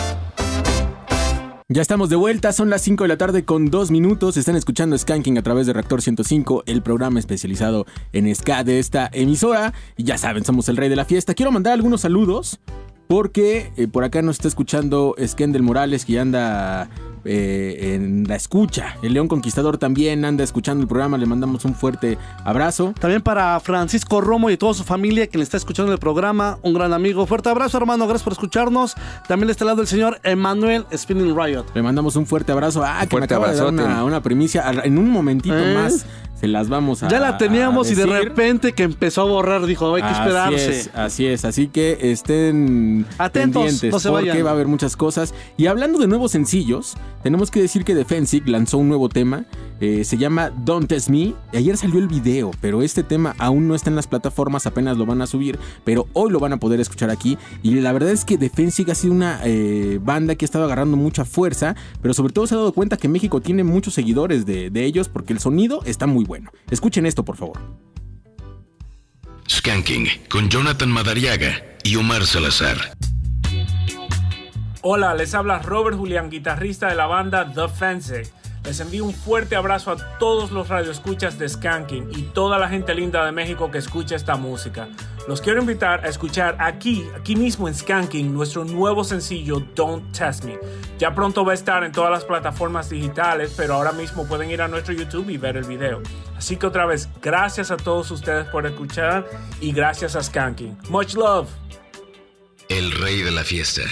Ya estamos de vuelta, son las 5 de la tarde con 2 minutos. Están escuchando Skanking a través de Reactor 105, el programa especializado en ska de esta emisora. Y ya saben, somos el rey de la fiesta. Quiero mandar algunos saludos porque eh, por acá nos está escuchando Skendel Morales, que anda eh, en la escucha. El León Conquistador también anda escuchando el programa. Le mandamos un fuerte abrazo. También para Francisco Romo y toda su familia que le está escuchando el programa. Un gran amigo. Fuerte abrazo, hermano. Gracias por escucharnos. También de este lado el señor Emanuel Spinning Riot. Le mandamos un fuerte abrazo. Ah, que me acaba de dar una, una primicia. En un momentito ¿Eh? más se las vamos a. Ya la teníamos y de repente que empezó a borrar, dijo, hay que esperarse. Así es, así es. Así que estén Atentos, pendientes no se porque vayan. va a haber muchas cosas. Y hablando de nuevos sencillos, tenemos que decir que Defensive lanzó un nuevo tema. eh, se llama Don't Test Me. Ayer salió el video, pero este tema aún no está en las plataformas, apenas lo van a subir. Pero hoy lo van a poder escuchar aquí. Y la verdad es que Defensive ha sido una eh, banda que ha estado agarrando mucha fuerza, pero sobre todo se ha dado cuenta que México tiene muchos seguidores de, de ellos porque el sonido está muy bueno. Escuchen esto, por favor. Skanking con Jonathan Madariaga y Omar Salazar. Hola, les habla Robert Julián, guitarrista de la banda The Fence. Les envío un fuerte abrazo a todos los radioescuchas de Skanking y toda la gente linda de México que escucha esta música. Los quiero invitar a escuchar aquí, aquí mismo en Skanking, nuestro nuevo sencillo Don't Test Me. Ya pronto va a estar en todas las plataformas digitales, pero ahora mismo pueden ir a nuestro YouTube y ver el video. Así que otra vez, gracias a todos ustedes por escuchar y gracias a Skanking. Much love. El rey de la fiesta.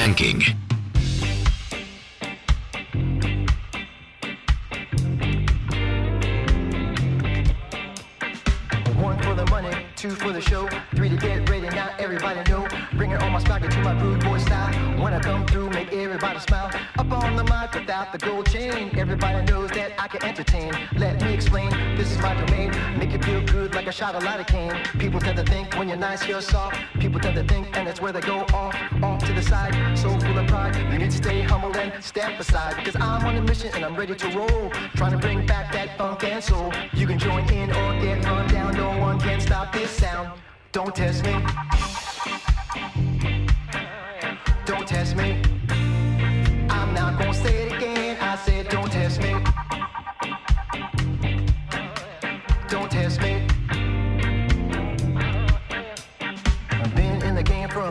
Skanking. One for the money, Two for the show, three to get ready. Now everybody know. Bringing all my swagger to my rude boy style. When I come through, make everybody smile. Up on the mic without the gold chain. Everybody knows that I can entertain. Let me explain. This is my domain. Make you feel good like a shot of lidocaine. People tend to think when you're nice, you're soft. People tend to think, and that's where they go off, off to the side. So full of pride, you need to stay humble and step aside. Because I'm on a mission and I'm ready to roll. Trying to bring back that funk and soul. You can join in or get run down. No one can stop this sound. Don't test me. Don't test me. Not gonna say it again. I said, don't test me.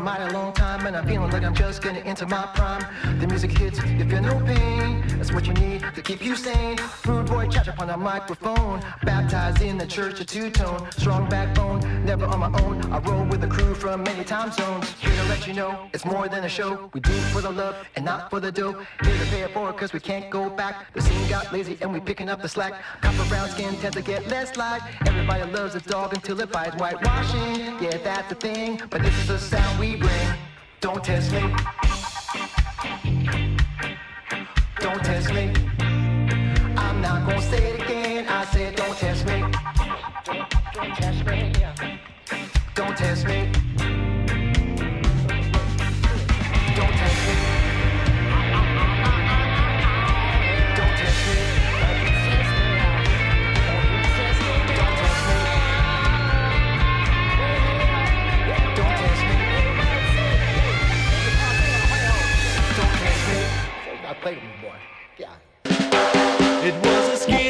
Mighty long time, and I'm feeling like I'm just getting into my prime. The music hits, if you feel no pain. That's what you need to keep you sane. Rude boy, charge up on a microphone. Baptized in the church of two tone. Strong backbone, never on my own. I roll with a crew from many time zones. Here to let you know, it's more than a show. We do it for the love and not for the dough. Here to pay it forward, cause we can't go back. The scene got lazy and we picking up the slack. Copper brown skin tends to get less light. Everybody loves a dog until it bites whitewashing. Yeah, that's the thing, but this is the sound we Don't test me. Don't test me. I'm not gonna say it again. I said, don't test me. Don't test me. Don't test me. I played with you, boy. Yeah. It was a skinhead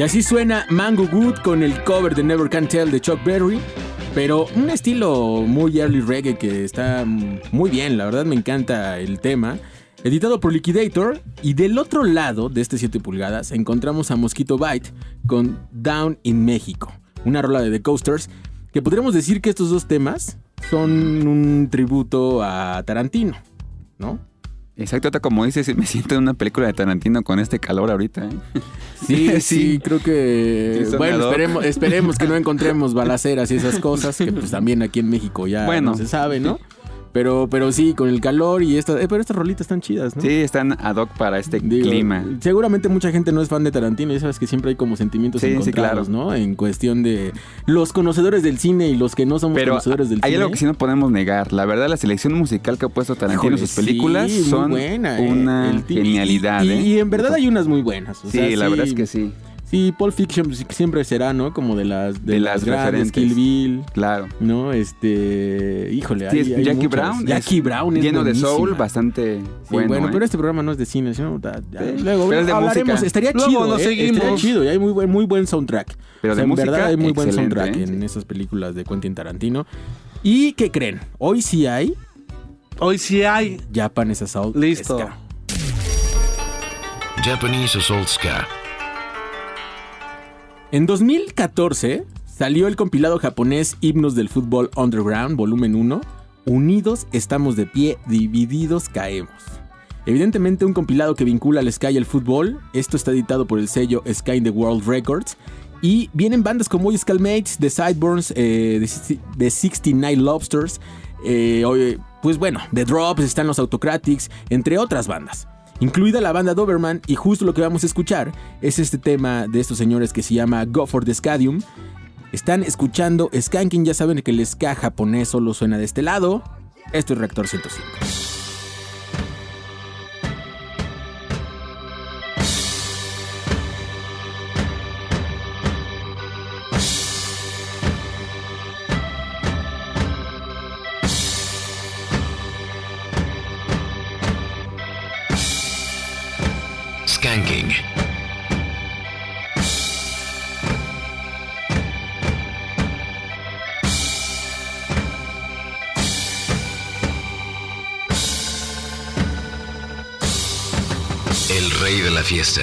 Y así suena Mango Good con el cover de Never Can Tell de Chuck Berry. Pero un estilo muy early reggae que está muy bien, la verdad me encanta el tema. editado por Liquidator. Y del otro lado de este 7 pulgadas encontramos a Mosquito Bite con Down in México, una rola de The Coasters, que podríamos decir que estos dos temas son un tributo a Tarantino, ¿no? Exacto, como dices, me siento en una película de Tarantino con este calor ahorita. ¿eh? Sí, sí, creo que. Sí, bueno, esperemos, esperemos que no encontremos balaceras y esas cosas, que pues también aquí en México ya Bueno. no se sabe, ¿no? Pero, pero sí, con el calor y estas. eh, pero estas rolitas están chidas, ¿no? Sí, están ad hoc para este Digo, clima. Seguramente mucha gente no es fan de Tarantino, ya sabes que siempre hay como sentimientos Sí, sí, encontrados, claro. ¿no? En cuestión de los conocedores del cine y los que no somos Pero conocedores del hay cine. algo que sí no podemos negar. La verdad, la selección musical que ha puesto Tarantino en sus películas sí, son buena, ¿eh? una genialidad. Y, ¿eh? y en verdad hay unas muy buenas. o Sí, sea, la verdad es que sí. Sí, Pulp Fiction pues, siempre será, ¿no? Como de las de, De las, las grandes, referentes. Kill Bill, Claro. ¿no? Este, híjole, Sí, hay- Jackie muchas. Brown. Jackie es Brown es lleno de soul, bastante Sí, bueno. bueno, ¿eh? pero este programa no es de cine, sino da- ya- Sí, luego pero es de hablaremos. música. Estaría Luego chido, nos ¿eh? seguimos. Estaría chido y hay muy buen, muy buen soundtrack. Pero O sea, de en música, verdad hay muy buen soundtrack ¿eh? en esas películas de Quentin Tarantino. ¿Y qué creen? Hoy sí hay Hoy sí hay. Japanese Assault. Listo. Ska. Japanese Assault Ska. En 2014 salió el compilado japonés Himnos del Fútbol Underground, volumen 1. Unidos estamos de pie, divididos caemos. Evidentemente un compilado que vincula al Sky y el fútbol. Esto está editado por el sello Sky in the World Records. Y vienen bandas como Boy Mates, The Sideburns, eh, The Sixty- The 69 Lobsters. eh, pues bueno, The Drops, están los Autocratics, entre otras bandas. Incluida la banda Doberman y justo lo que vamos a escuchar es este tema de estos señores que se llama Go for the Stadium. Están escuchando Skanking, ya saben que el ska japonés solo suena de este lado. Esto es Reactor 105. Fiesta.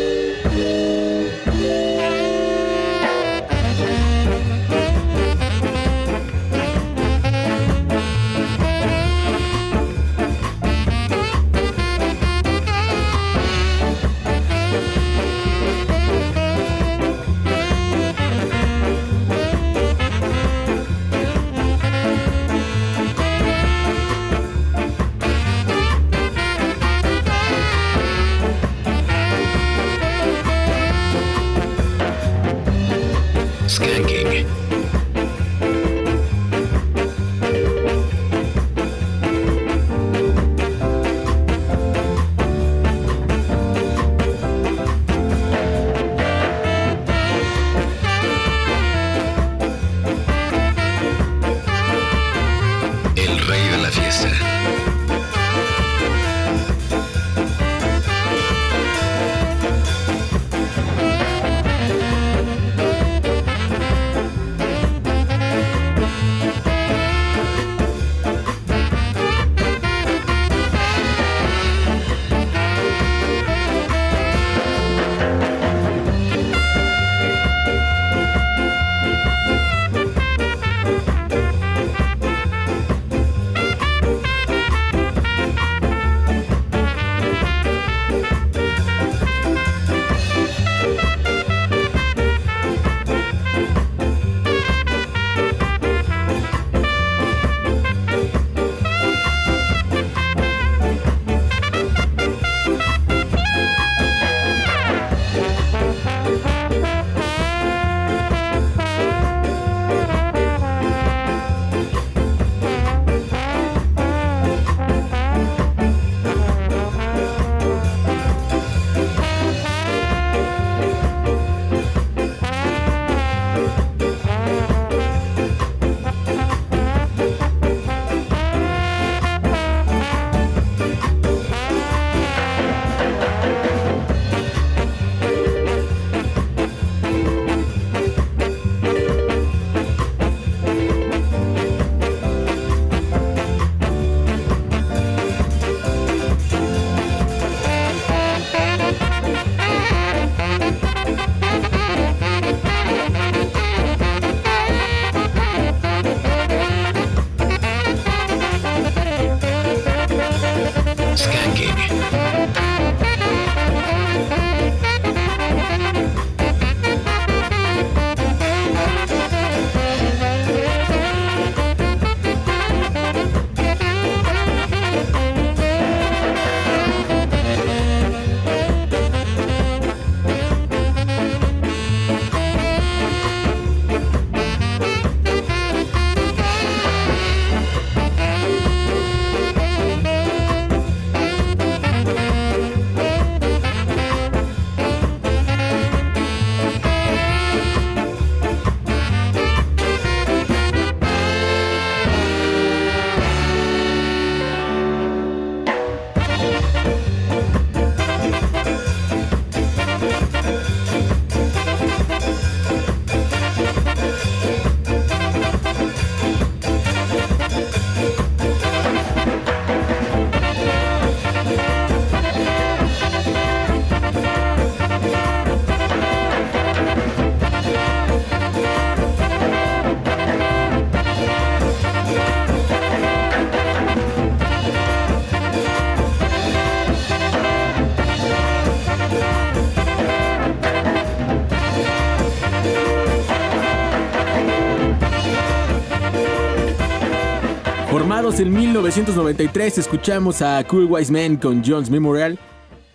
Formados en 1993, escuchamos a Cool Wise Man con Jones Memorial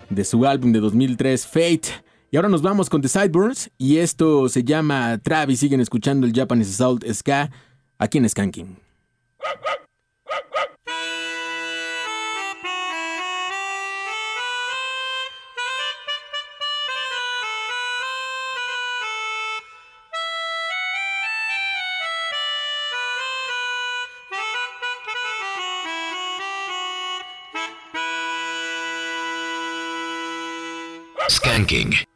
de su álbum de 2003 Fate. Y ahora nos vamos con The Sideburns y esto se llama Travis. Siguen escuchando el Japanese Assault Ska aquí en Skanking. Skanking.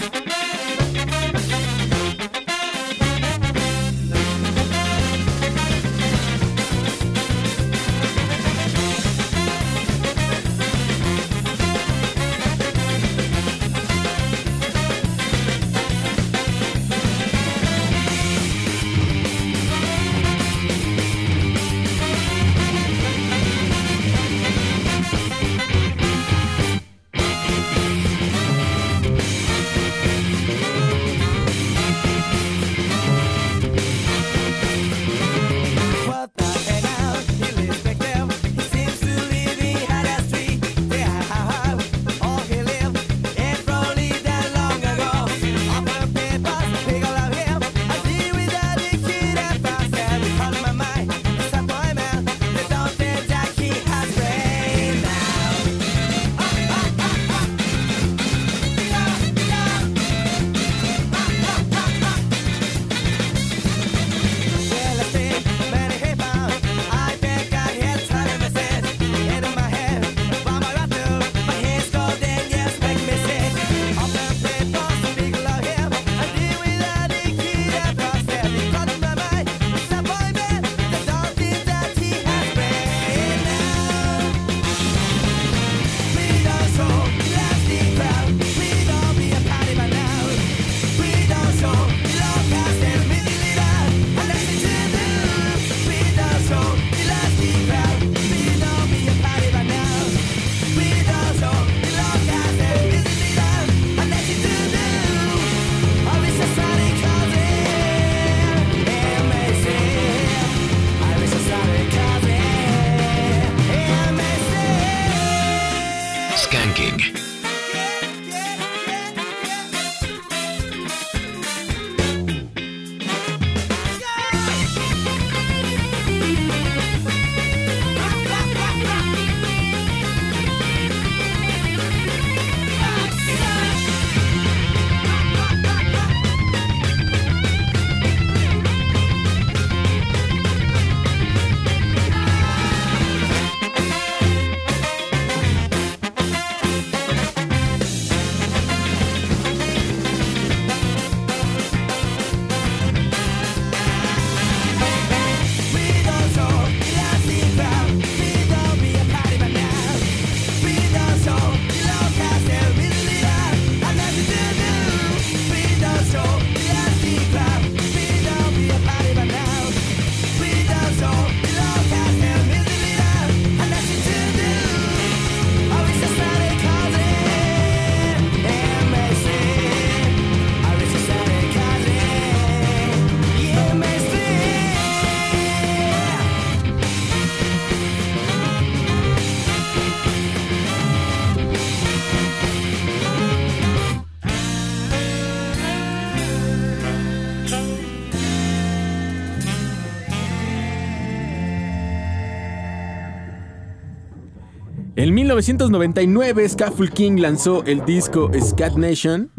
1999, Scaffold King lanzó el disco Scat Nation.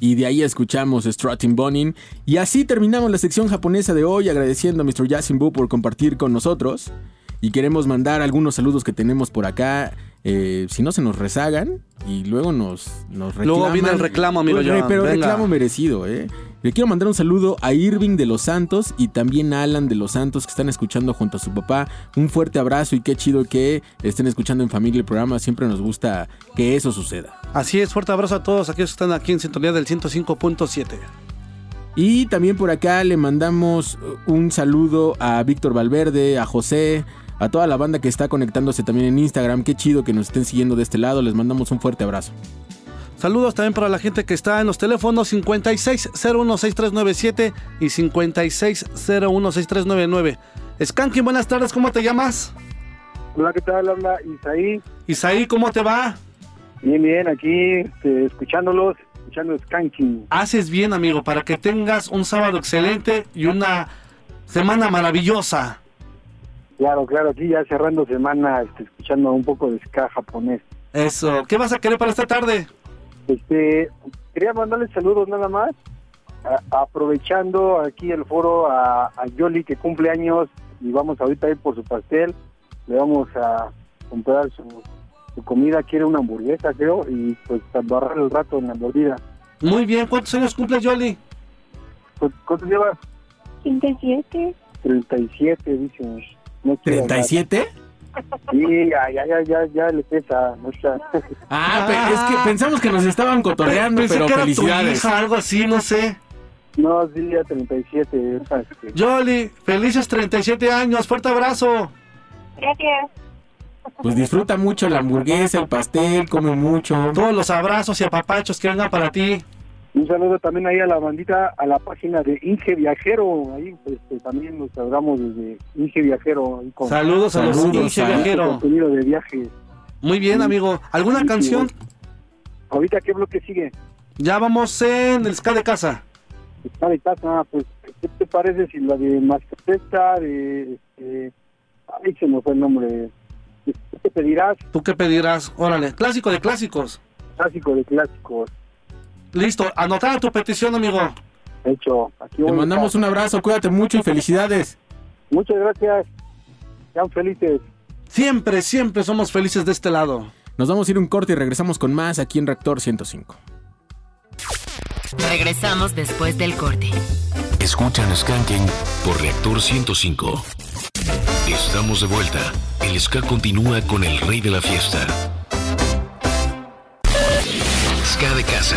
Y de ahí escuchamos Strutting Bonin. Y así terminamos la sección japonesa de hoy, agradeciendo a Mr. Yasin Bu por compartir con nosotros. Y queremos mandar algunos saludos que tenemos por acá. eh, si no se nos rezagan y luego nos, nos reclaman. Luego viene el reclamo, amigo re- Pero venga. reclamo merecido, ¿eh? Le quiero mandar un saludo a Irving de los Santos y también a Alan de los Santos que están escuchando junto a su papá. Un fuerte abrazo y qué chido que estén escuchando en familia el programa. Siempre nos gusta que eso suceda. Así es, fuerte abrazo a todos aquellos que están aquí en sintonía del 105.7. Y también por acá le mandamos uh, un saludo a Víctor Valverde, a José, a toda la banda que está conectándose también en Instagram. Qué chido que nos estén siguiendo de este lado. Les mandamos un fuerte abrazo. Saludos también para la gente que está en los teléfonos 56016397 y 56016399. Skanky, buenas tardes, ¿cómo te llamas? Hola, ¿qué tal? Habla Isaí. Isaí, ¿cómo te va? Bien, bien, aquí este, escuchándolos, escuchando Skanking. Haces bien, amigo, para que tengas un sábado excelente y una semana maravillosa. Claro, claro, aquí ya cerrando semana, este, escuchando un poco de ska japonés. Eso, ¿qué vas a querer para esta tarde? Este, quería mandarle saludos nada más, a- aprovechando aquí el foro a, a Yoli que cumple años y vamos ahorita a ir por su pastel, le vamos a comprar su, su comida, quiere una hamburguesa creo, y pues agarrar el rato en la mordida. Muy bien, ¿cuántos años cumple Yoli? ¿Cu- ¿Cuánto llevas? 37. 37, dice. No quiere hablar. ¿37? Sí, ya, ya, ya, ya, ya le pesa. Está. Ah, es que pensamos que nos estaban cotorreando, Pensé pero que era tu felicidades. hija, algo así, no sé. No, sí, ya 37. esa, este. Yoli, felices 37 años, fuerte abrazo. Gracias. Pues disfruta mucho la hamburguesa, el pastel, come mucho. Todos los abrazos y apapachos que vengan para ti. Un saludo también ahí a la bandita, a la página de Inge Viajero. Ahí este, también nos hablamos desde Inge Viajero. ahí con- Saludos a los Inge Viajero. contenido de viaje. Muy bien, amigo. ¿Alguna Sí, canción? Ahorita, ¿qué bloque sigue? Ya vamos en el ska de casa. Está de casa, pues, ¿qué te parece si la de Mascotesta, de... Este, ay, se me fue el nombre. ¿Qué pedirás? ¿Tú qué pedirás? Órale, clásico de clásicos. Clásico de clásicos. Listo, anotada tu petición, amigo. Hecho, aquí Te mandamos un abrazo, cuídate mucho y felicidades. Muchas gracias. Sean felices. Siempre, siempre somos felices de este lado. Nos vamos a ir un corte y regresamos con más aquí en Reactor 105. Regresamos después del corte. Escuchan Skanking por Reactor 105. Estamos de vuelta. El ska continúa con el rey de la fiesta. Ska de casa.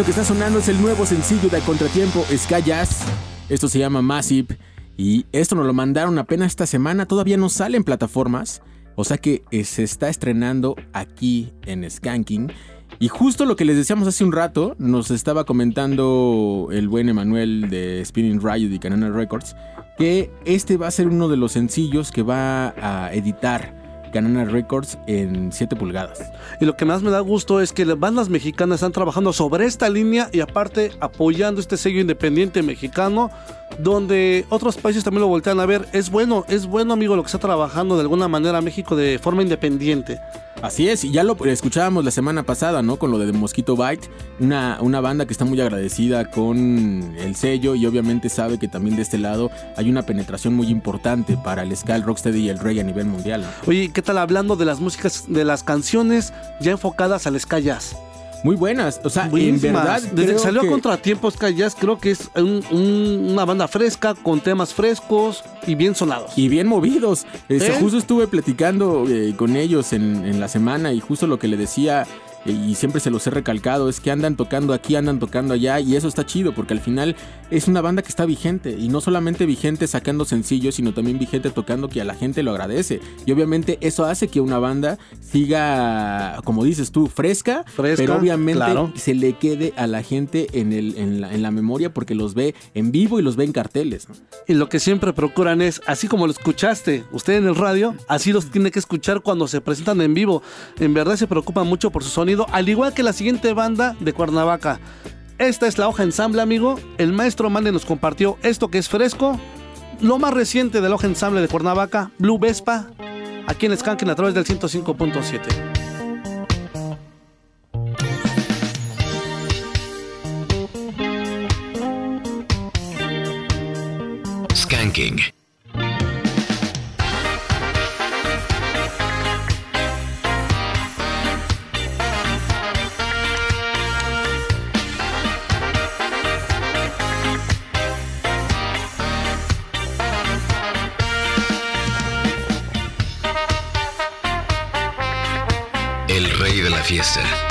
Esto que está sonando es el nuevo sencillo de Contratiempo, Sky. Esto se llama Massive. Y esto nos lo mandaron apenas esta semana. Todavía no sale en plataformas. O sea que eh, se está estrenando aquí en Skanking. Y justo lo que les decíamos hace un rato, nos estaba comentando el buen Emanuel de Spinning Riot y Canana Records, que este va a ser uno de los sencillos que va a editar Canana Records en 7 pulgadas. Y lo que más me da gusto es que las bandas mexicanas están trabajando sobre esta línea y aparte apoyando este sello independiente mexicano, donde otros países también lo voltean a ver. Es bueno, es bueno amigo lo que está trabajando de alguna manera México de forma independiente. Así es, y ya lo escuchábamos la semana pasada, ¿no? Con lo de Mosquito Bite, una, una banda que está muy agradecida con el sello y obviamente sabe que también de este lado hay una penetración muy importante para el ska, el rocksteady y el reggae a nivel mundial. Oye, ¿qué tal hablando de las músicas, de las canciones ya enfocadas al ska jazz? Muy buenas, o sea, en verdad. Desde que salió que- Contratiempo Ska Jazz, creo que es un- un- una banda fresca, con temas frescos y bien sonados. Y bien movidos. Este, ¿Eh? Justo estuve platicando eh, con ellos en, en la semana y justo lo que le decía, y siempre se los he recalcado, es que andan tocando aquí, andan tocando allá, y eso está chido, porque al final es una banda que está vigente, y no solamente vigente sacando sencillos, sino también vigente tocando que a la gente lo agradece. Y obviamente eso hace que una banda siga, como dices tú, fresca, Fresca, pero obviamente claro. se le quede a la gente en, el, en, la, en la memoria porque los ve en vivo y los ve en carteles. ¿no? Y lo que siempre procuran es, así como lo escuchaste usted en el radio, así los tiene que escuchar cuando se presentan en vivo. En verdad se preocupan mucho por su sonido, al igual que la siguiente banda de Cuernavaca. Esta es la hoja ensamble, amigo. El maestro Mande nos compartió esto que es fresco. Lo más reciente de la hoja ensamble de Cuernavaca, Blue Vespa, aquí en Skanken a través del 105.7. Skanking. Rey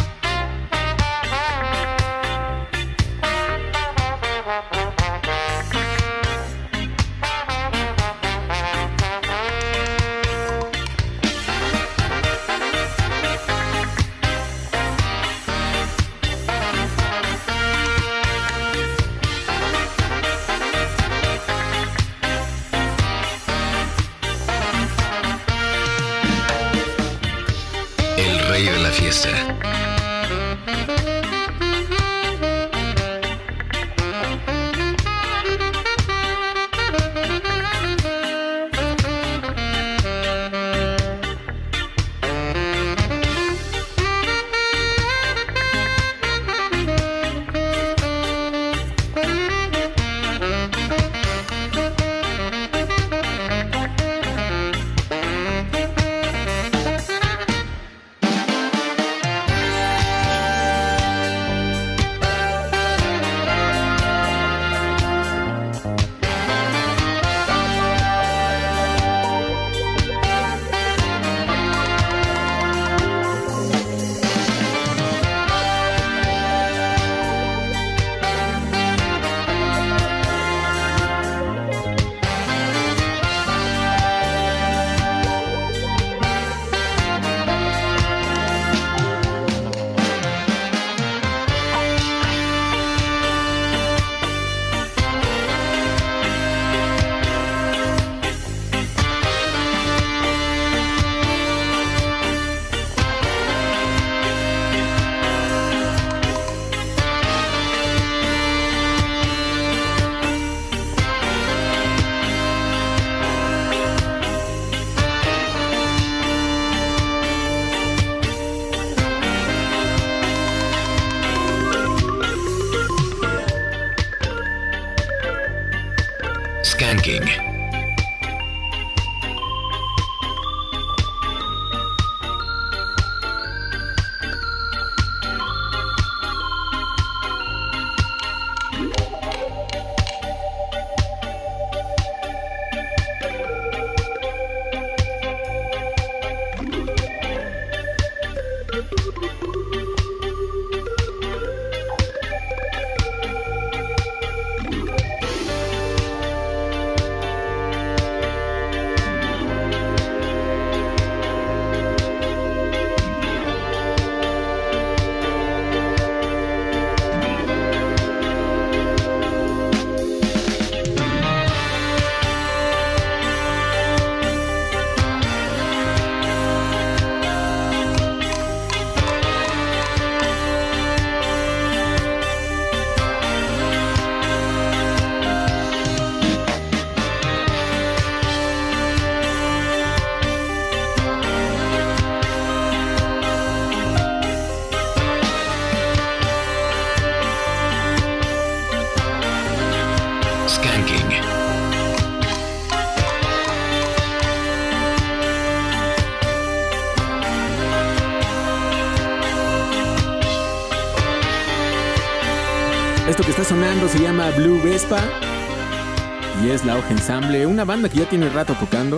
Sonando se llama Blue Vespa y es la Hoja Ensamble, una banda que ya tiene rato tocando.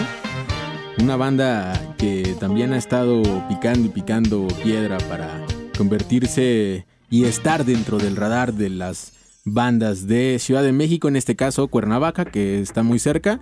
Una banda que también ha estado picando y picando piedra para convertirse y estar dentro del radar de las bandas de Ciudad de México, en este caso Cuernavaca, que está muy cerca.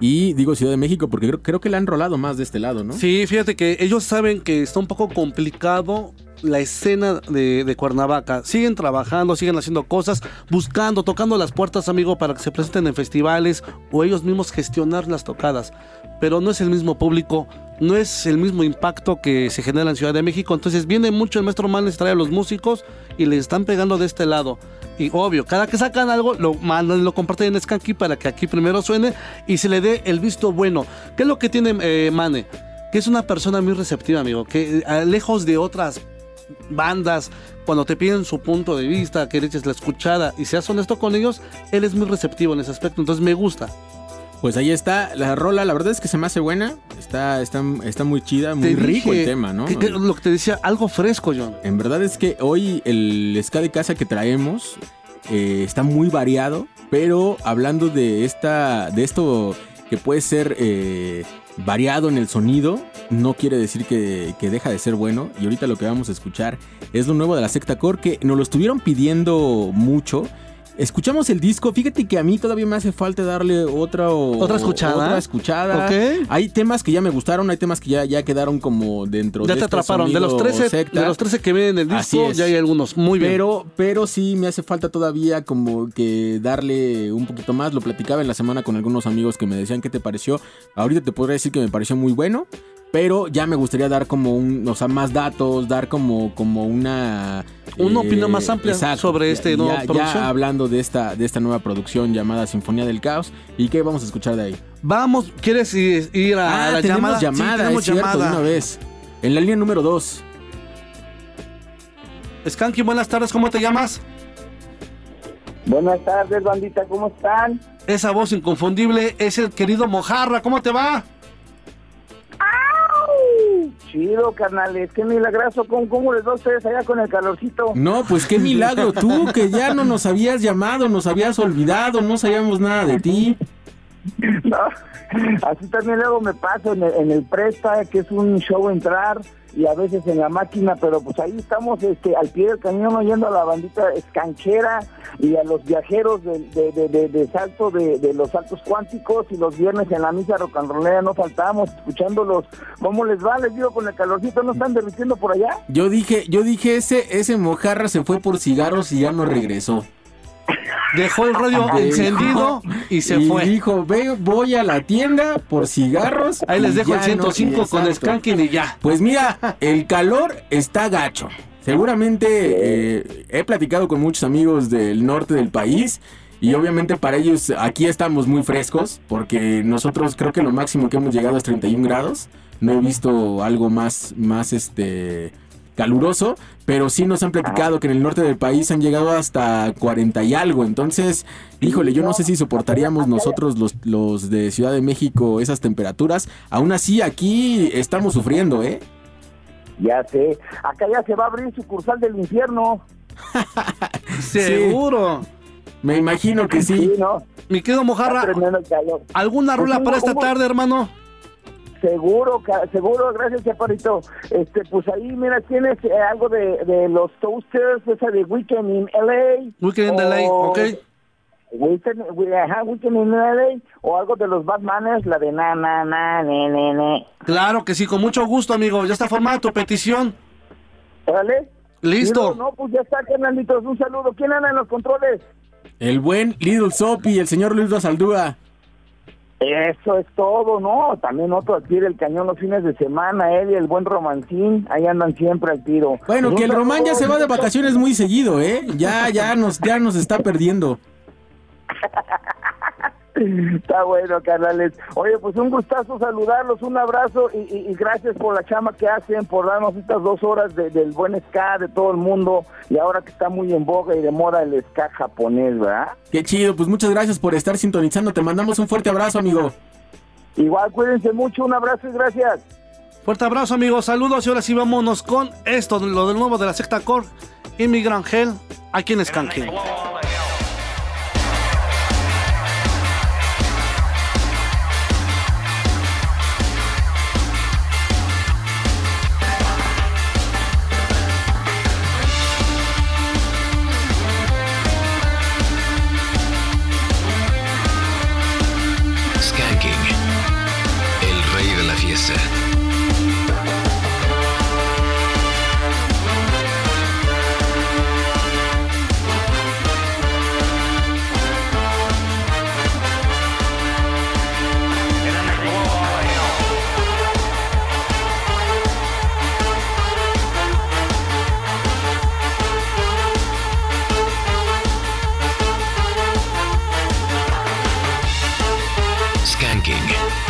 Y digo Ciudad de México porque creo, creo que la han rolado más de este lado, ¿no? Sí, fíjate que ellos saben que está un poco complicado la escena de, Cuernavaca. Siguen trabajando, siguen haciendo cosas, buscando, tocando las puertas, amigo, para que se presenten en festivales o ellos mismos gestionar las tocadas. Pero no es el mismo público, no es el mismo impacto que se genera en Ciudad de México. Entonces viene mucho el maestro Manes, trae a los músicos y les están pegando de este lado. Y obvio, cada que sacan algo, lo mandan, lo comparten en Skanky para que aquí primero suene y se le dé el visto bueno. ¿Qué es lo que tiene eh, Mane? Que es una persona muy receptiva, amigo. Que eh, lejos de otras bandas, cuando te piden su punto de vista, que le eches la escuchada y seas honesto con ellos, él es muy receptivo en ese aspecto. Entonces me gusta. Pues ahí está, la rola, la verdad es que se me hace buena, está, está, está muy chida, muy rico el tema, ¿no? que- que lo que te decía, algo fresco, John. En verdad es que hoy el ska de casa que traemos eh, está muy variado, pero hablando de esta, de esto que puede ser eh, variado en el sonido, no quiere decir que, que deja de ser bueno. Y ahorita lo que vamos a escuchar es lo nuevo de la secta core que nos lo estuvieron pidiendo mucho. Escuchamos el disco, fíjate que a mí todavía me hace falta darle otra ¿Otra escuchada? Otra escuchada. Ok. Hay temas que ya me gustaron, hay temas que ya, ya quedaron como dentro Ya de te este atraparon. De los, sonido 13, secta. de los 13 que vienen en el disco, ya hay algunos. Muy bien. Pero, pero sí me hace falta todavía como que darle un poquito más. Lo platicaba en la semana con algunos amigos que me decían qué te pareció. Ahorita te podría decir que me pareció muy bueno. Pero ya me gustaría dar como un, o sea, más datos, dar como, como una... eh, Una opinión más amplia sobre este ya, nuevo ya- producción. Ya hablando de esta, de esta nueva producción llamada Sinfonía del Caos. ¿Y qué vamos a escuchar de ahí? Vamos, ¿quieres ir, ir a Ah, la tenemos llamada? llamada, Sí, tenemos es cierto, llamada. de una vez. En la línea número 2. Skanky, buenas tardes, ¿cómo te llamas? Buenas tardes, bandita, ¿cómo están? Esa voz inconfundible es el querido Mojarra, ¿cómo te va? Chido, carnales, qué milagroso. ¿Cómo, ¿Cómo les va a allá con el calorcito? No, pues qué milagro tú, que ya no nos habías llamado, nos habías olvidado, no sabíamos nada de ti. No, así también luego me paso en el, Presta, que es un show entrar, y a veces en la máquina, pero pues ahí estamos este, al pie del cañón oyendo a la bandita escanchera y a los viajeros de, de, de- de- salto de, los saltos cuánticos y los viernes en la misa rollera no faltábamos escuchándolos. ¿Cómo les va? Les digo con el calorcito, ¿no están derritiendo por allá? Yo dije, yo dije, ese, ese mojarra se fue por cigarros y ya no regresó. Dejó el radio Dejó- encendido y se y fue. dijo, ve, voy a la tienda por cigarros. Ahí les dejo el ya 105 no- con. Skanky y ya. Pues mira, el calor está gacho. Seguramente eh, he platicado con muchos amigos del norte del país y obviamente para ellos aquí estamos muy frescos porque nosotros creo que lo máximo que hemos llegado es 31 grados. No he visto algo más, más este caluroso, pero sí nos han platicado que en el norte del país han llegado hasta 40 y algo. Entonces, híjole, yo no sé si soportaríamos nosotros los, los de Ciudad de México esas temperaturas. Aún así, aquí estamos sufriendo, ¿eh? Ya sé, acá ya se va a abrir sucursal del infierno. Seguro. Me imagino que sí. ¿no? Mi querido Mojarra, ¿alguna Pues rola sí, para esta tarde, hermano? Seguro, ca- seguro, gracias, Chaparrito. Este, pues ahí, mira, tienes eh, algo de, de los Toasters, esa de Weekend in LA. Weekend in LA, ok. Weekend, we- ajá, Weekend in LA, o algo de los Batmanes, la de na, na, na, ne, ne, ne. Claro que sí, con mucho gusto, amigo. Ya está formada tu petición. Órale. Listo. No, no, pues ya está, carnalitos, un saludo. ¿Quién anda en los controles? El buen Little Soppy, el señor Luis Rosaldúa. Eso es todo, ¿no? También otro al pie del cañón los fines de semana, él y el buen Romancín, ahí andan siempre al tiro. Bueno, Pues que el Román ya se va de vacaciones muy seguido, ¿eh? Ya, ya nos, ya nos está perdiendo. Está bueno, carnales. Oye, pues un gustazo saludarlos, un abrazo y, y- y gracias por la chama que hacen, por darnos estas dos horas de- del buen ska de todo el mundo y ahora que está muy en boga y de moda el ska japonés, ¿verdad? Qué chido, pues muchas gracias por estar sintonizando. Te mandamos un fuerte abrazo, amigo. Igual, cuídense mucho, un abrazo y gracias. Fuerte abrazo, amigos. Saludos y ahora sí vámonos con esto, lo del nuevo de la secta Core, Immigrant Hell, aquí en Skanking. Skanking thinking.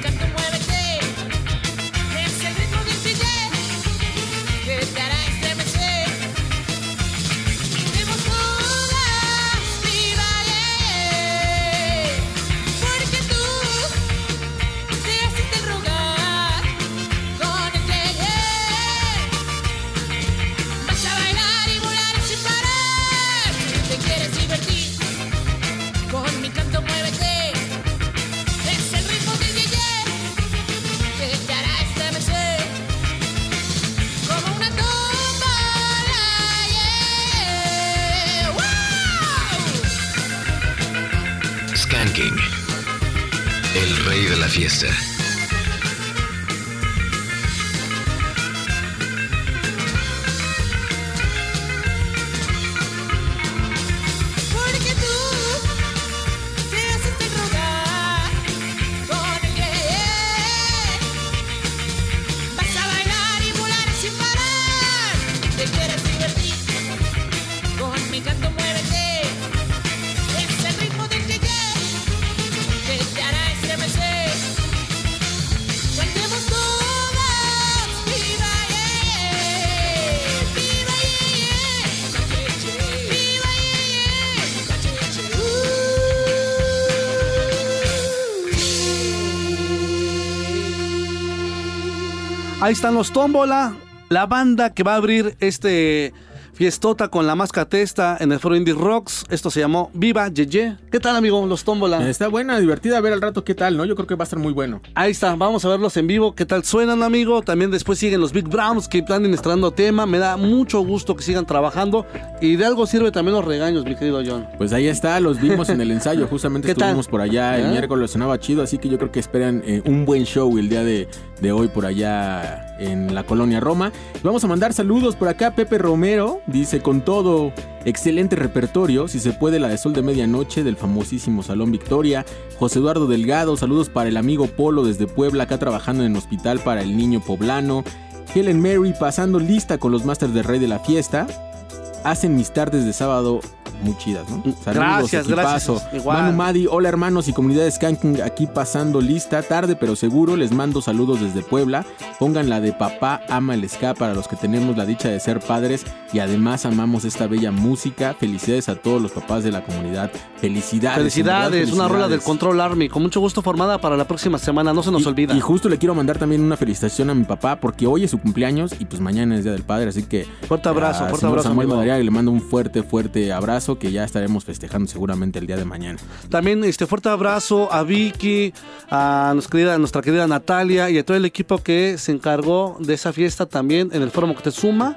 Con mi canto Ahí están los Tómbola, la banda que va a abrir este fiestota con la mascatesta en el foro Indie Rocks. Esto se llamó Viva Yeye. ¿Qué tal, amigo? Los Tómbola. Está buena, divertida, a ver al rato qué tal, ¿no? Yo creo que va a estar muy bueno. Ahí está, vamos a verlos en vivo. ¿Qué tal suenan, amigo? También después siguen los Big Browns que están estrenando tema. Me da mucho gusto que sigan trabajando. Y de algo sirve también los regaños, mi querido John. Pues ahí está, los vimos en el ensayo, justamente ¿Qué tal? estuvimos por allá el ¿Eh? miércoles, sonaba chido, así que yo creo que esperan eh, un buen show el día de, de hoy por allá en la colonia Roma. Vamos a mandar saludos por acá, Pepe Romero, dice con todo, excelente repertorio, si se puede la de Sol de Medianoche del famosísimo Salón Victoria. José Eduardo Delgado, saludos para el amigo Polo desde Puebla, acá trabajando en el hospital para el niño poblano. Helen Mary pasando lista con los Masters de Rey de la Fiesta. Hacen mis tardes de sábado muy chidas, ¿no? Saludos, Gracias, equipazo. gracias. Igual. Manu Madi, hola hermanos y comunidad Skanking, aquí pasando lista, tarde pero seguro, les mando saludos desde Puebla. Pongan la de papá ama el ska para los que tenemos la dicha de ser padres y además amamos esta bella música. Felicidades a todos los papás de la comunidad. Felicidades. Felicidades, una rola del. Control Army. Con mucho gusto formada para la próxima semana. No se nos olvida. Y justo le quiero mandar también una felicitación a mi papá porque hoy es su cumpleaños y pues mañana es Día del Padre, así que... Fuerte abrazo, a fuerte abrazo, Samuel. Madariaga le mando un fuerte, fuerte abrazo que ya estaremos festejando seguramente el día de mañana. También este fuerte abrazo a Vicky, a nuestra querida, a nuestra querida Natalia y a todo el equipo que se encargó de esa fiesta también en el Foro Moctezuma.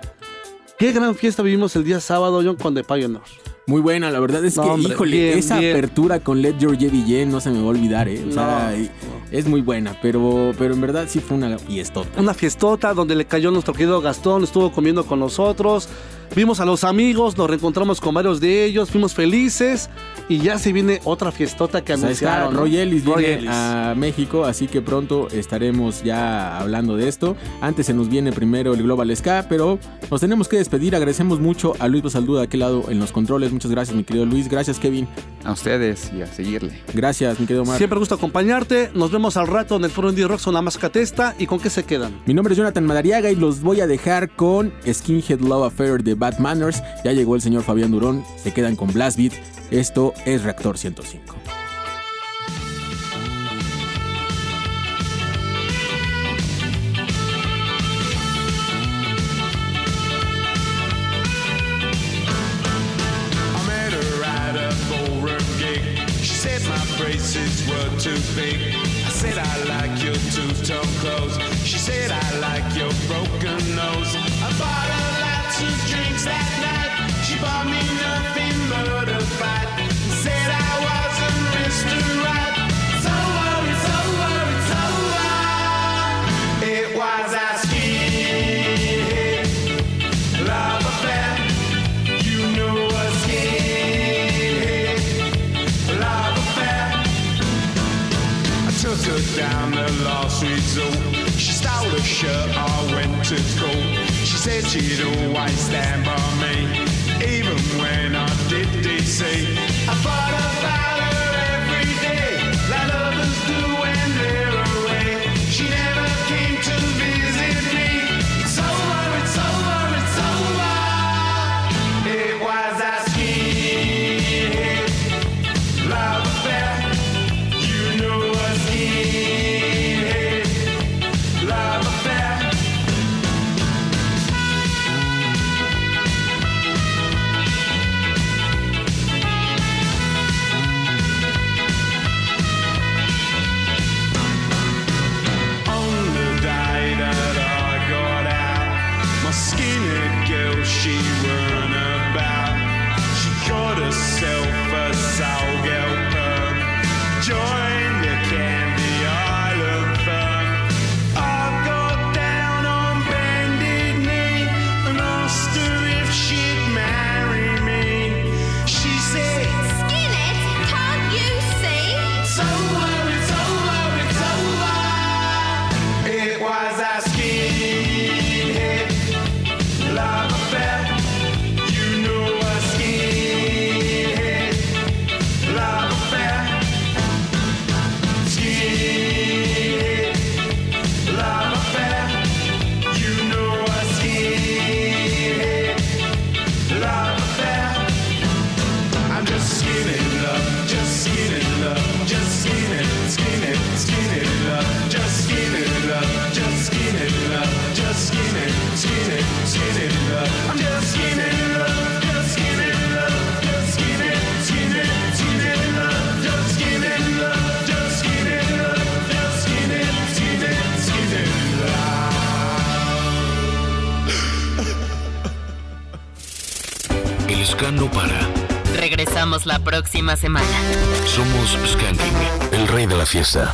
Qué gran fiesta vivimos el día sábado, John, con The Pioneers. Muy buena, la verdad es No, que, hombre, híjole, bien, esa bien. apertura con Let Your Jevy Jen no se me va a olvidar, ¿eh? O sea, No. es muy buena, pero, pero en verdad sí fue una fiestota. Una fiestota donde le cayó nuestro querido Gastón, estuvo comiendo con nosotros. Vimos a los amigos, nos reencontramos con varios de ellos, fuimos felices y ya se viene otra fiestota que O sea, está anunciaron. ¿no? Roy Ellis Roy viene Ellis. a México, así que pronto estaremos ya hablando de esto. Antes se nos viene primero el Global Ska, pero nos tenemos que despedir. Agradecemos mucho a Luis Basalduda de aquel lado en los controles. Muchas gracias, mi querido Luis. Gracias, Kevin. A ustedes y a seguirle. Gracias, mi querido Omar. Siempre gusto acompañarte. Nos vemos al rato en el Foro Indie Rocks con la mascatesta. ¿Y con qué se quedan? Mi nombre es Jonathan Madariaga y los voy a dejar con Skinhead Love Affair de Bad Manners. Ya llegó el señor Fabián Durón. Se quedan con Blast Beat. Esto es Reactor 105. Semana. Somos Skanking, el rey de la fiesta.